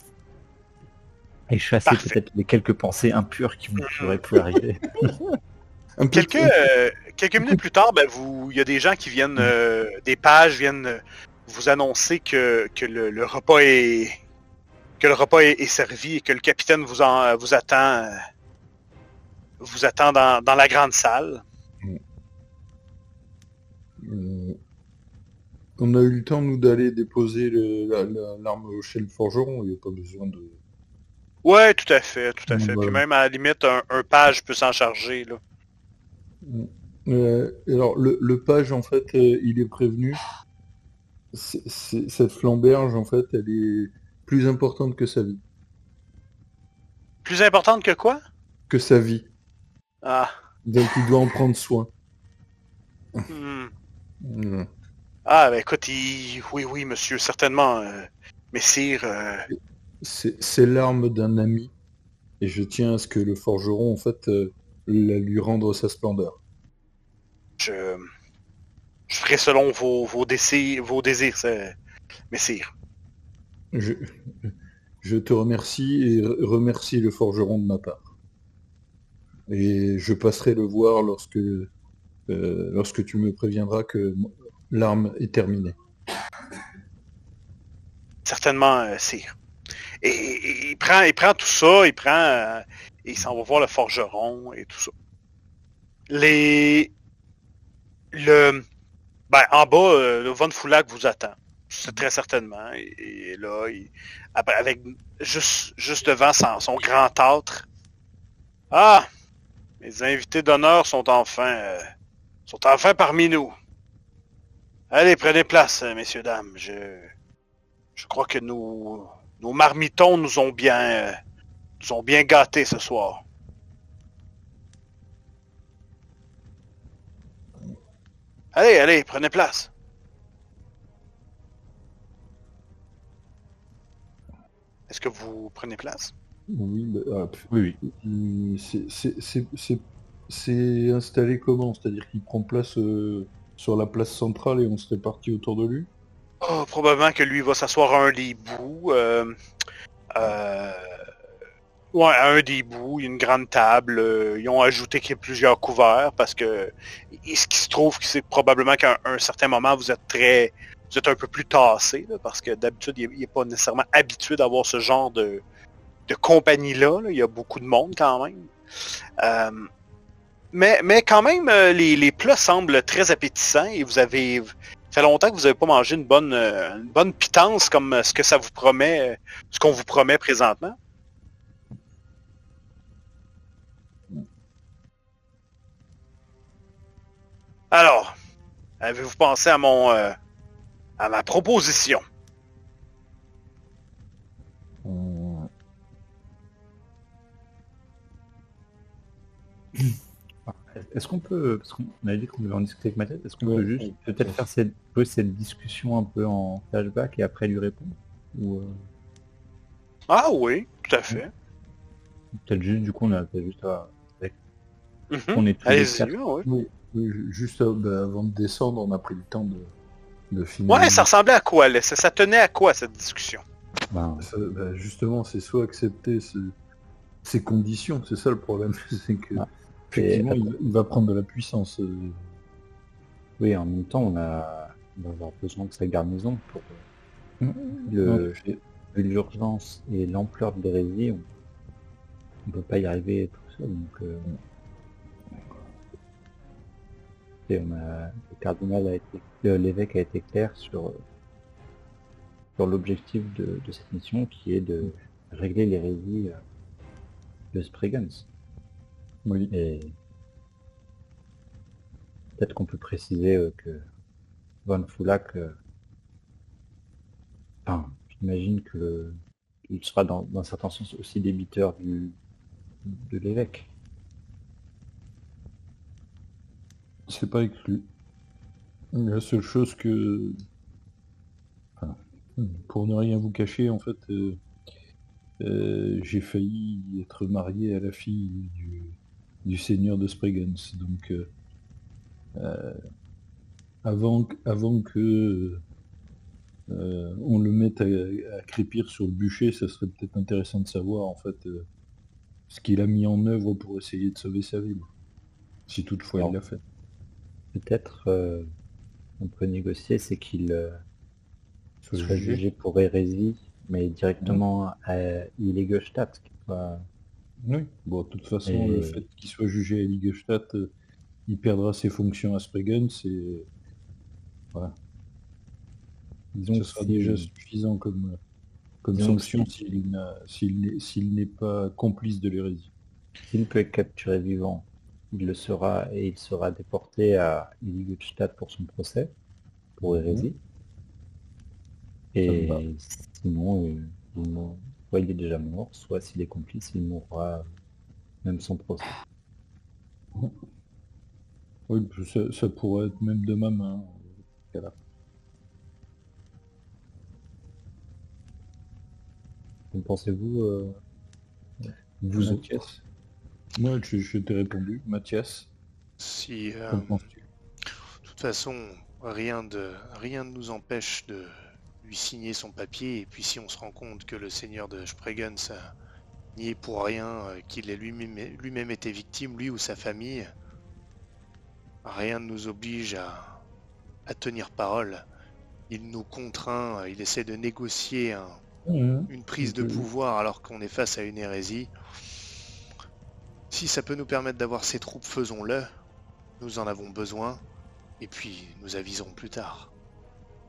Et chasser peut-être les quelques pensées impures qui auraient pu arriver. Quelques, euh, quelques minutes plus tard, ben, vous, il y a des gens qui viennent, euh, des pages viennent euh, vous annoncer que, que le, le repas est que le repas est, est servi et que le capitaine vous en vous attend vous attend dans, dans la grande salle. Euh, On a eu le temps, nous, d'aller déposer le- la- l'arme chez le forgeron. Il n'y a pas besoin de... Ouais, tout à fait, tout à Mm, fait. Puis même à la limite, un, un page peut s'en charger là. Euh, alors, le, le page, en fait, euh, il est prévenu. Cette flamberge, en fait, elle est plus importante que sa vie. Plus importante que quoi? Que sa vie. Ah. Donc, il doit en prendre soin. hmm. Voilà. Ah, ben écoute, il... oui, oui, monsieur, certainement. euh, messire, euh, C'est l'arme d'un ami. Et je tiens à ce que le forgeron, en fait, euh, la lui rendre sa splendeur. je... je ferai selon vos, vos désirs, vos désirs, messire. Je, je te remercie et re- remercie le forgeron de ma part. Et je passerai le voir lorsque, euh, lorsque tu me préviendras que l'arme est terminée. Certainement, euh, sire. Et, il prend, tout ça, il prend, euh, il s'en va voir le forgeron et tout ça. Les, le, ben en bas, euh, le Von Foulac vous attend, c'est très certainement. Et, là, avec juste, juste devant son, grand âtre. Ah, mes invités d'honneur sont enfin, sont enfin parmi nous. Allez, prenez place, euh, messieurs dames. Je, crois que nous, nos marmitons nous ont bien, euh, nous ont bien gâtés ce soir. Allez, allez, prenez place. Est-ce que vous prenez place? Oui, pff, Oui, oui. c'est- installé comment? C'est-à-dire qu'il prend place euh, sur la place centrale et on se répartit autour de lui Oh, probablement que lui va s'asseoir à un des bouts. Euh, euh, ouais, à un des bouts, une grande table. euh, ils ont ajouté qu'il y a plusieurs couverts parce que ce qui se trouve, c'est probablement qu'à un, certain moment, vous êtes très, vous êtes un peu plus tassé parce que d'habitude, il n'est pas nécessairement habitué d'avoir ce genre de, compagnie-là. là. Il y a beaucoup de monde quand même. Mais, mais quand même, euh, les, les plats semblent très appétissants et vous avez ça fait longtemps que vous n'avez pas mangé une bonne, euh, une bonne pitance comme euh, ce que ça vous promet, ce qu'on vous promet présentement. Alors, avez-vous pensé à mon, euh, à ma proposition? On- Est-ce qu'on peut, parce qu'on avait dit qu'on devait en discuter avec ma tête, est-ce qu'on Ouais, peut juste ouais, peut-être ouais. faire cette, jouer cette discussion un peu en flashback et après lui répondre Ou euh, Ah oui, tout à fait. peut-être juste, du coup, on a juste à... Mhm. On est tous les quatre. oui. Juste euh, bah, avant de descendre, on a pris le temps de, de finir. Ouais, ça ressemblait à quoi là? Ça, ça tenait à quoi cette discussion? Ben, Ça, bah, justement, c'est soit accepter ce- ces conditions, c'est ça le problème, c'est que Ah. Effectivement, il, va prendre de la puissance. euh, oui, en même temps, on a, on va avoir besoin de sa garnison pour euh, le, en effet. l'urgence et l'ampleur de l'hérésie. On ne peut pas y arriver tout seul. Donc, euh, et on a, le cardinal a été, l'évêque a été clair sur, sur l'objectif de, de cette mission qui est de régler l'hérésie de Spriggans. Oui. Et peut-être qu'on peut préciser euh, que Von Foulac, euh, enfin, j'imagine que le- il sera dans, dans un certain sens aussi débiteur du, de l'évêque. C'est pas exclu. La seule chose que, enfin, pour ne rien vous cacher, en fait, euh, euh, j'ai failli être marié à la fille du, du seigneur de Spriggans. Donc, euh, euh, avant, que- avant que euh, on le mette à, à crépir sur le bûcher, ça serait peut-être intéressant de savoir, en fait, euh, ce qu'il a mis en œuvre pour essayer de sauver sa ville. Si toutefois il l'a fait. Peut-être on peut négocier, c'est qu'il Soit soit jugé. jugé pour hérésie, mais directement à Illegestadt. qui soit- Oui. Bon, de toute façon, Et- le fait qu'il soit jugé à Ligestadt, euh, il perdra ses fonctions à Spriggan, c'est... Voilà. Disons Ce que sera si- déjà suffisant comme, euh, comme Disons sanction si- s'il n'a- s'il n'est s'il n'est pas complice de l'hérésie. S'il peut être capturé vivant, il le sera et il sera déporté à Illigestadt pour son procès, pour hérésie. Et sinon, euh, soit il est déjà mort, soit s'il est complice, il mourra même sans procès. Oui, ça, ça pourrait être même de ma main. euh, voilà. Qu'en pensez-vous euh, Vous autres Mathias? Moi, je, je t'ai répondu. Mathias, Si, euh, de toute façon, rien de rien ne nous empêche de lui signer son papier. Et puis si on se rend compte que le seigneur de Spregens n'y est pour rien, euh, qu'il ait lui-même lui-même été victime, lui ou sa famille, rien ne nous oblige à, à tenir parole. Il nous contraint, euh, il essaie de négocier un- Mhm. une prise de Mhm. pouvoir alors qu'on est face à une hérésie. Si ça peut nous permettre d'avoir ces troupes, faisons-le. Nous en avons besoin. Et puis, nous aviserons plus tard.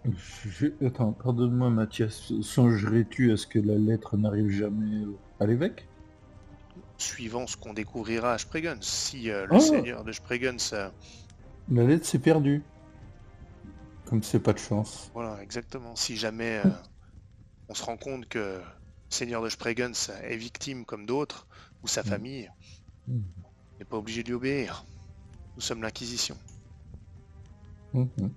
Je- Attends, pardonne-moi Mathias, songerais-tu à ce que la lettre n'arrive jamais à l'évêque? Suivant ce qu'on découvrira à Spregens. Si euh, le Oh. seigneur de Spregens... euh, La lettre s'est perdue. Comme c'est pas de chance. voilà, exactement. Si jamais euh, on se rend compte que le seigneur de Spregens est victime comme d'autres, ou sa Mm. famille, Mm. on n'est pas obligé de lui obéir. Nous sommes l'Inquisition. Mhm.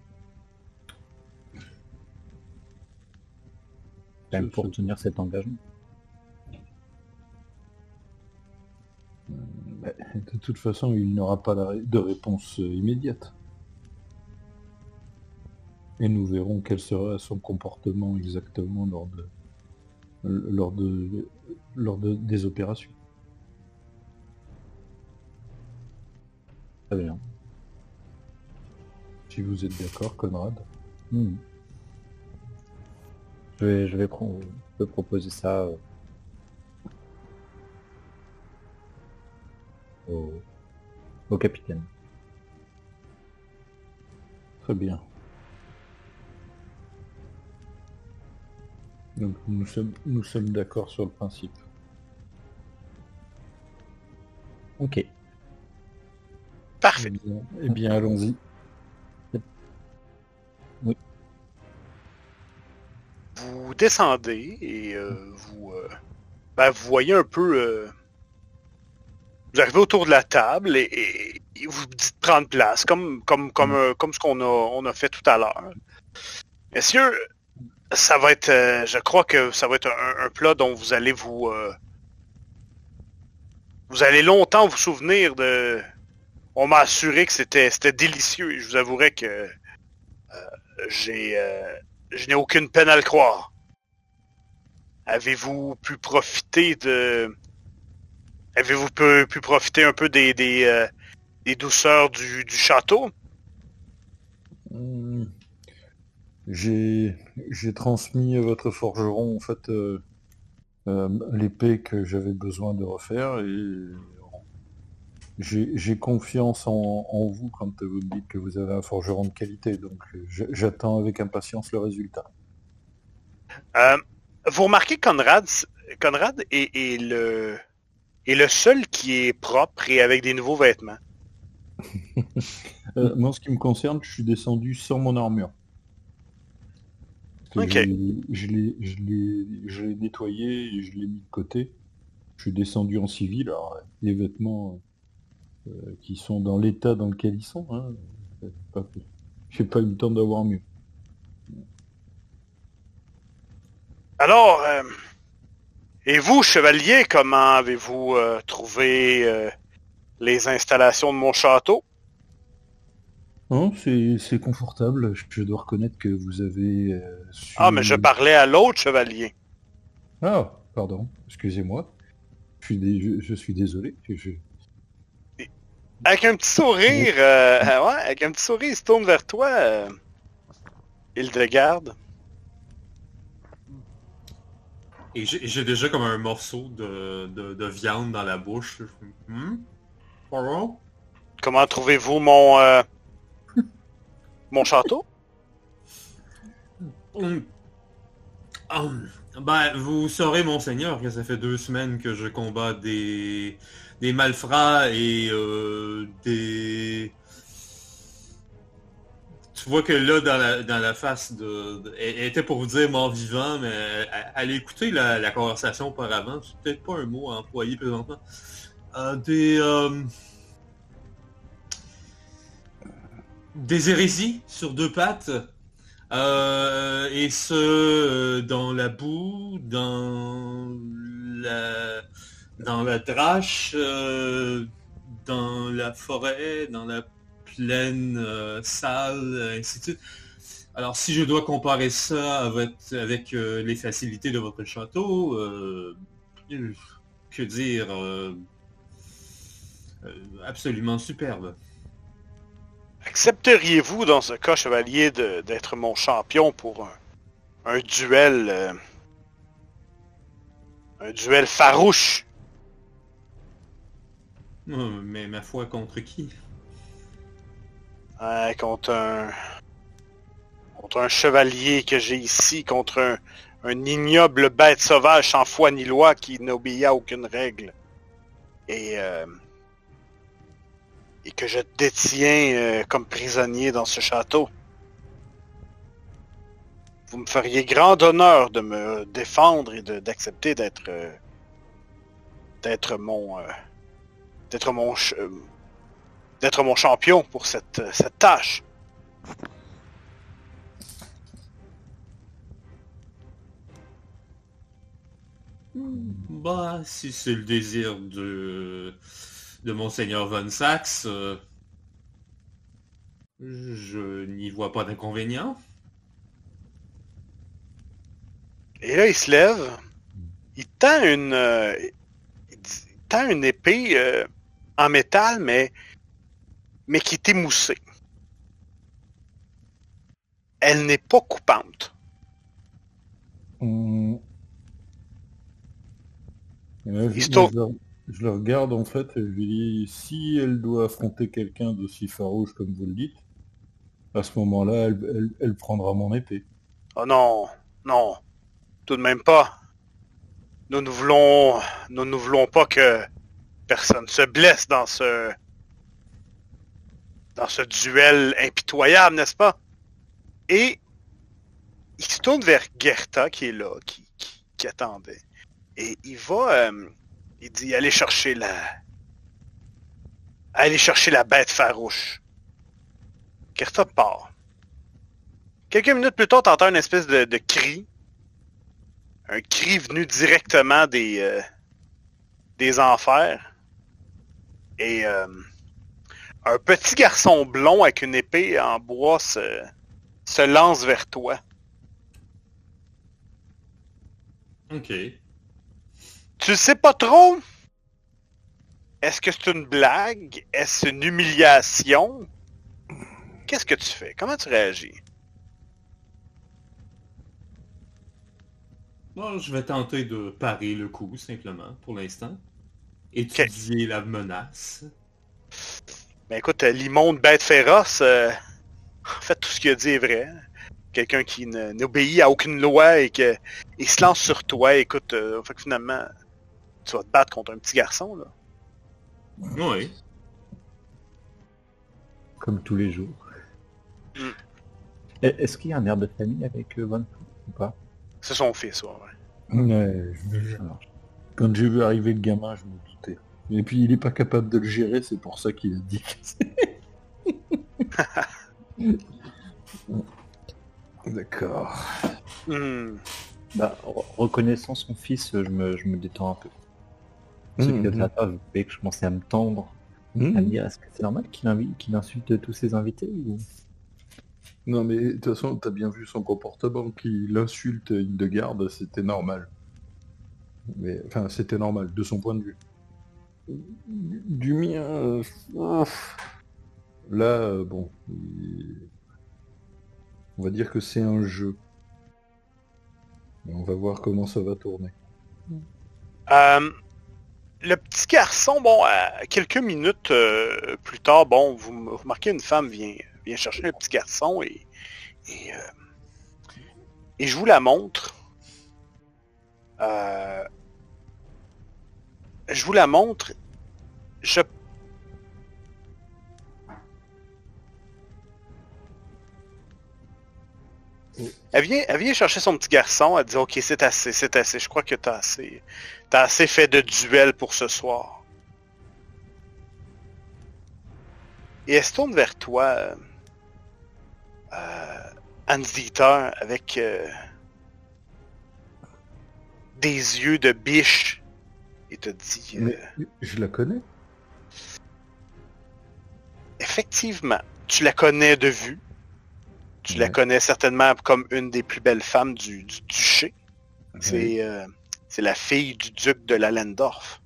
Même pour tenir cet engagement. De toute façon, il n'y aura pas de réponse euh, immédiate. Et nous verrons quel sera son comportement exactement lors de lors de lors de- des opérations. Très bien. Si vous êtes d'accord, Conrad. Hmm. Je vais, je vais je vais proposer ça euh, au, au capitaine. Très bien. Donc nous sommes nous sommes d'accord sur le principe. Ok. Parfait. Eh bien, eh bien, allons-y. Vous descendez et euh, vous, euh, ben, vous voyez un peu. euh, vous arrivez autour de la table et, vous dites prendre place, comme, comme, comme, comme ce qu'on a, on a fait tout à l'heure. Messieurs, ça va être. je crois que ça va être un, plat dont vous allez vous. vous allez longtemps vous souvenir de. On m'a assuré que c'était c'était délicieux et je vous avouerai que j'ai. Je n'ai aucune peine à le croire. Avez-vous pu profiter de... Avez-vous pu, profiter un peu des, des, euh, douceurs du, du château? Hmm. J'ai j'ai transmis à votre forgeron en fait euh, euh, l'épée que j'avais besoin de refaire et j'ai confiance en, en vous quand vous me dites que vous avez un forgeron de qualité donc euh, j'attends avec impatience le résultat. Euh, vous remarquez que Conrad, Conrad est, est le, est le seul qui est propre et avec des nouveaux vêtements. Euh, moi, en ce qui me concerne, je suis descendu sans mon armure. Je l'ai je nettoyé et je l'ai mis de côté. Je suis descendu en civil. Alors, les vêtements euh, qui sont dans l'état dans lequel ils sont, hein, pas- j'ai pas eu le temps d'avoir mieux. Alors, euh, et vous, chevalier, comment avez-vous euh, trouvé les installations de mon château? Non, c'est confortable. Je dois reconnaître que vous avez... su- Ah, mais je parlais à l'autre chevalier. Ah, pardon, excusez-moi. Je suis, dé- je, je suis désolé. Je- Avec un petit sourire, euh, ouais, avec un petit sourire, il se tourne vers toi, euh, Hildegarde. Et j'ai déjà comme un morceau de, de, de viande dans la bouche. Hmm? Comment trouvez-vous mon euh, mon château? Hum. Hum. Ben, vous saurez, monseigneur, que ça fait deux semaines que je combats des, des malfrats et euh, des... Tu vois que là, dans la, face de... elle, était pour vous dire mort vivant, mais allez écouter la, conversation auparavant. C'est peut-être pas un mot à employer présentement. Euh, des... euh, des hérésies sur deux pattes. Euh, et ce, dans la boue, dans la, dans la drache, euh, dans la forêt, dans la pleine euh, salle, ainsi de suite. Alors, si je dois comparer ça avec, euh, les facilités de votre château, euh, que dire Absolument superbe. Accepteriez-vous, dans ce cas, chevalier, d'être mon champion pour un, duel... un duel farouche? Mais ma foi, contre qui? Ouais, contre un... Contre un chevalier que j'ai ici, contre un, ignoble bête sauvage sans foi ni loi qui n'obéit à aucune règle. Et... euh, et que je détiens euh, comme prisonnier dans ce château. Vous me feriez grand honneur de me défendre et d'accepter d'être euh, mon euh, d'être mon ch- euh, d'être mon champion pour cette, euh, cette tâche. Bah, si c'est le désir de, de Monseigneur Von Sax, euh, je n'y vois pas d'inconvénient. Et là, il se lève, il tend une, euh, il tend une épée euh, en métal, mais, mais qui est émoussée. Elle n'est pas coupante. Là, je, Histoire- je le- je le regarde en fait et je lui dis si elle doit affronter quelqu'un d'aussi farouche comme vous le dites, à ce moment-là, elle, elle- elle prendra mon épée. Oh non, non, tout de même pas. Nous ne voulons, nous ne voulons pas que personne se blesse dans ce, dans ce duel impitoyable, n'est-ce pas? Et il se tourne vers Gerta qui est là, qui, attendait. Et il va, euh, il dit allez chercher la, allez chercher la bête farouche. Gerta part. Quelques minutes plus tard, t'entends une espèce de, de cri. Un cri venu directement des, euh, des enfers. Et euh, un petit garçon blond avec une épée en bois se, se lance vers toi. Ok. Tu sais pas trop? Est-ce que c'est une blague? Est-ce une humiliation? Qu'est-ce que tu fais? Comment tu réagis? Bon, je vais tenter de parer le coup, simplement, pour l'instant. Étudier la menace. Ben écoute, euh, l'immonde bête féroce, euh, en fait, tout ce qu'il a dit est vrai. Quelqu'un qui n'obéit à aucune loi et que il se lance sur toi. Écoute, euh, fait que finalement, tu vas te battre contre un petit garçon, là. Oui. Comme tous les jours. Mm. Et- Est-ce qu'il y a un air de famille avec euh, Von ou pas? C'est son fils, ouais. ouais. Je-. Quand j'ai vu arriver le gamin, je me doutais. Et puis il est pas capable de le gérer, c'est pour ça qu'il a dit que D'accord. Hmm. Bah, re- reconnaissant son fils, je me, je me détends un peu. Ceux qui Mhm. doivent savoir, vous voyez que je commençais à me tendre, à me Mhm. dire est-ce que c'est normal qu'il insulte tous ses invités ou... Non mais de toute façon, t'as bien vu son comportement, qu'il insulte Hildegarde, c'était normal. Mais enfin, c'était normal, de son point de vue. Du, mien, euh, là, euh, bon, on va dire que c'est un jeu. On va voir comment ça va tourner. Euh, le petit garçon, bon, euh, quelques minutes plus tard, bon, vous remarquez une femme vient, chercher le petit garçon et, et, je vous la montre. Je vous la montre. Je Elle vient, elle vient chercher son petit garçon, elle dit ok c'est assez, c'est assez, je crois que t'as assez, t'as assez fait de duel pour ce soir. Et elle se tourne vers toi, euh, euh, avec euh, des yeux de biche, et te dit, euh, je la connais. Effectivement, tu la connais de vue. Tu la connais certainement comme une des plus belles femmes du, du duché. C'est euh, c'est la fille du duc de Lallendorf.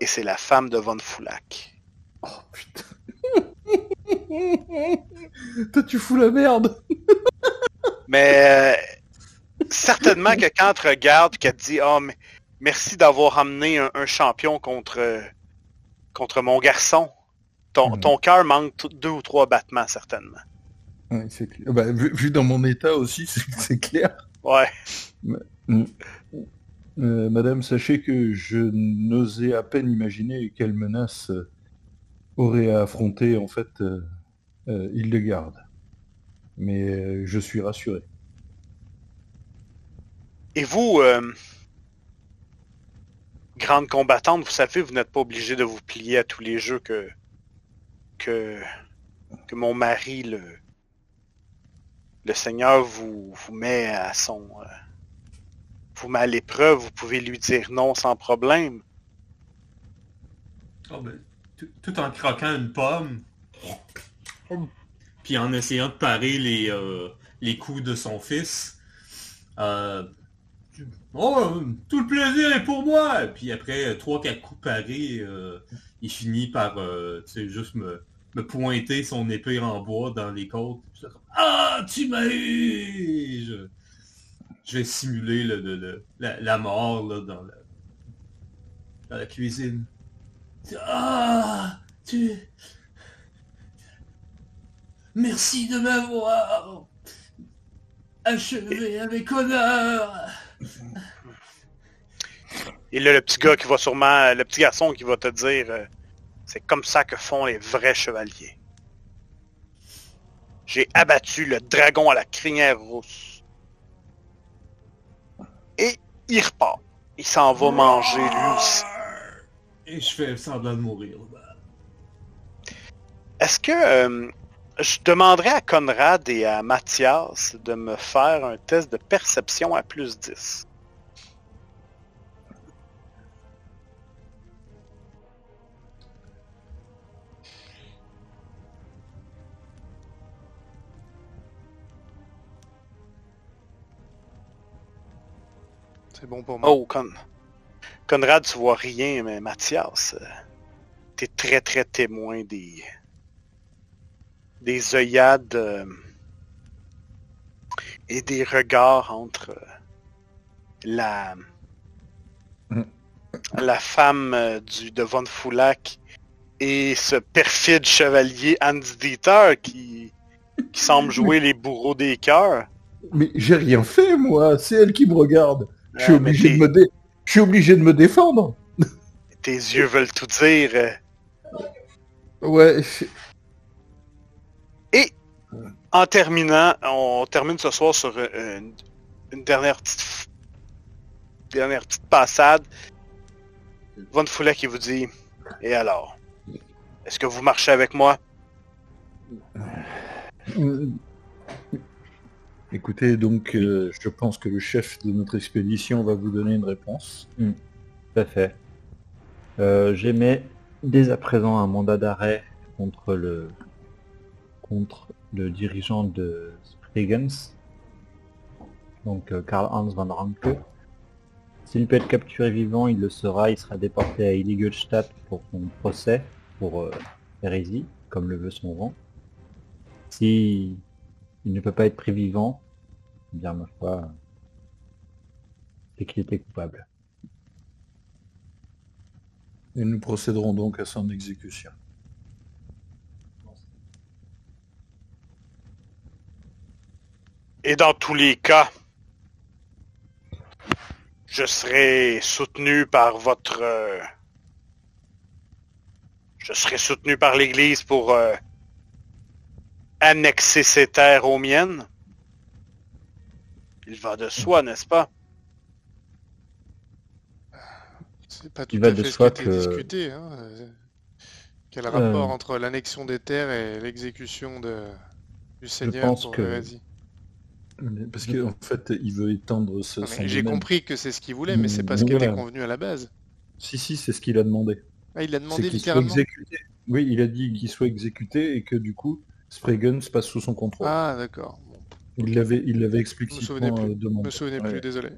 Et c'est la femme de Von Foulac. Oh putain. Toi tu fous la merde. Mais euh, certainement que quand elle te regarde qu'elle te dit Oh, mais merci d'avoir amené un, un champion contre, euh, contre mon garçon, ton, Mhm. ton cœur manque deux ou trois battements, certainement. Ouais, c'est clair. Bah, vu, vu dans mon état aussi, c'est clair. Ouais. Euh, madame, sachez que je n'osais à peine imaginer quelle menace euh, aurait à affronter en fait euh, euh, Hildegarde. Mais euh, je suis rassuré. Et vous, euh, grande combattante, vous savez, vous n'êtes pas obligé de vous plier à tous les jeux que, que, mon mari, le, le Seigneur, vous, vous met à son... euh, vous met à l'épreuve, vous pouvez lui dire non sans problème. Ah ben, tout, en croquant une pomme. Puis en essayant de parer les, euh, coups de son fils. Euh, oh, tout le plaisir est pour moi! Puis après, trois, quatre coups parés, euh, il finit par euh, juste me, me pointer son épée en bois dans les côtes. Ah, tu m'as eu! Je, je vais simuler le, le- le- la, la mort là, dans, la, dans la cuisine. Ah, tu... Merci de m'avoir achevé avec honneur. Et là, le petit gars qui va sûrement, le petit garçon qui va te dire, euh, c'est comme ça que font les vrais chevaliers. J'ai abattu le dragon à la crinière rousse. Et il repart. Il s'en va manger lui aussi. Et je fais semblant de mourir. Est-ce que euh, je demanderais à Conrad et à Mathias de me faire un test de perception à plus 10? C'est bon pour moi. Oh, Con... Conrad, tu vois rien, mais Mathias, euh, t'es très très témoin des des œillades euh, et des regards entre euh, la Mm. la femme euh, du de Von Foulac et ce perfide chevalier Hans Dieter qui qui semble jouer les bourreaux des cœurs. Mais j'ai rien fait moi, c'est elle qui me regarde. Je suis obligé de me dé- je suis obligé de me défendre. Tes yeux veulent tout dire. Ouais. En terminant, on termine ce soir sur euh, une, une dernière petite dernière petite passade. Von Foulet qui vous dit Et alors Est-ce que vous marchez avec moi Euh, Écoutez, donc euh, je pense que le chef de notre expédition va vous donner une réponse. Tout à fait. Euh, J'émets dès à présent un mandat d'arrêt contre le contre le dirigeant de Sprigens, donc euh, Karl Hans van Ranke. S'il peut être capturé vivant, il le sera. Il sera déporté à Illigolstadt pour son procès pour euh, hérésie, comme le veut son rang. Si il ne peut pas être pris vivant, eh bien ma foi, c'est qu'il était coupable. Et nous procéderons donc à son exécution. Et dans tous les cas, je serai soutenu par votre... euh, je serai soutenu par l'Église pour euh, annexer ces terres aux miennes. Il va de soi, n'est-ce pas? C'est pas tout Il va à de fait ce soi qui était que- discuté. Hein. euh, Quel rapport Euh, entre l'annexion des terres et l'exécution de... du Seigneur pense pour que- Parce qu'en fait, il veut étendre ce, mais J'ai compris que c'est ce qu'il voulait, mais c'est pas Mm, ce qui était voilà. convenu à la base. Si, si, c'est ce qu'il a demandé. Ah, il C'est demandé qu'il soit littéralement. exécuté. Oui, il a dit qu'il soit exécuté et que du coup, Spraggan se passe sous son contrôle. Ah, d'accord. Bon, Il l'avait, il l'avait je me explicitement souvenais plus. euh, Je demandé. me souvenais Ouais. plus, désolé.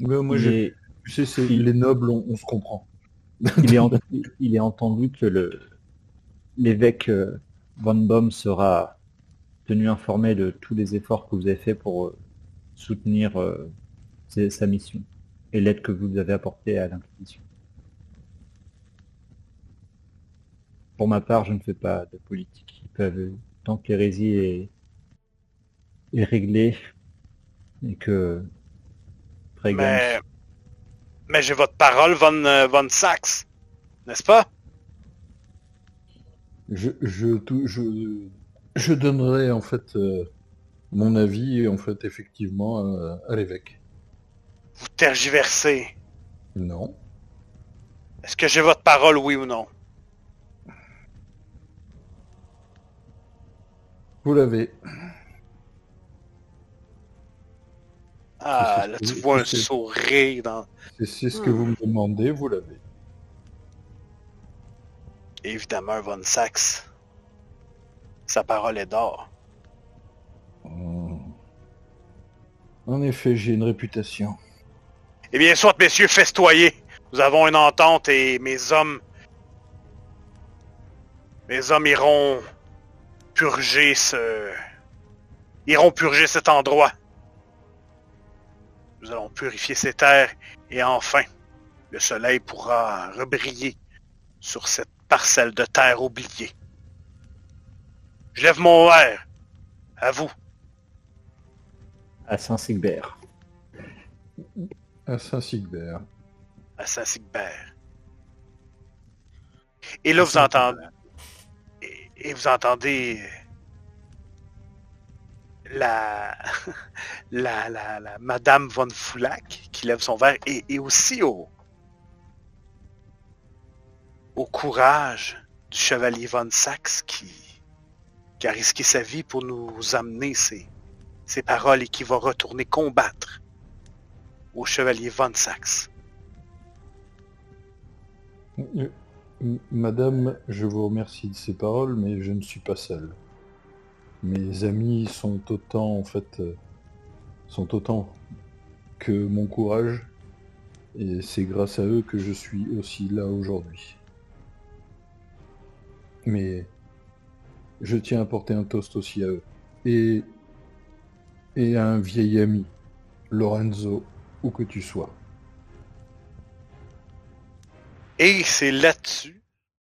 Mais moi, est, tu sais, c'est il- les nobles, on, on se comprend. il est en- il est entendu que le l'évêque euh, Van Baum sera tenu informé de tous les efforts que vous avez faits pour euh, soutenir euh, sa mission et l'aide que vous avez apportée à l'Inquisition. Pour ma part, je ne fais pas de politique. Ils peuvent, tant que l'hérésie est, est réglée et que Mais, mais j'ai votre parole, Von, euh, Von Sachs. N'est-ce pas? Je, je, je, je donnerai en fait euh, mon avis en fait effectivement euh, à l'évêque. Vous tergiversez. Non. Est-ce que j'ai votre parole, oui ou non? Vous l'avez. Ah, là, tu vois un c'est- sourire dans... C'est c'est ce que vous me demandez, vous l'avez. Évidemment, Von Sachs. Sa parole est d'or. Hmm. En effet, j'ai une réputation. Eh bien, soit, messieurs, festoyez. Nous avons une entente et mes hommes... Mes hommes iront purger ce... Iront purger cet endroit. Nous allons purifier ces terres et enfin, le soleil pourra rebriller sur cette parcelle de terre oubliée. Je lève mon verre à vous. à Saint-Sigbert. À Saint-Sigbert. à Saint-Sigbert. Et là, vous entendez... Et, vous entendez... La... la, la, la Madame von Foulac qui lève son verre et, et aussi au... au courage du chevalier von Saxe qui... qui a risqué sa vie pour nous amener ces, paroles et qui va retourner combattre au chevalier von Saxe. Euh, Madame, je vous remercie de ces paroles, mais je ne suis pas seul. Mes amis sont autant, en fait, euh, sont autant que mon courage, et c'est grâce à eux que je suis aussi là aujourd'hui. Mais je tiens à porter un toast aussi à eux. Et, et à un vieil ami, Lorenzo, où que tu sois. Et c'est là-dessus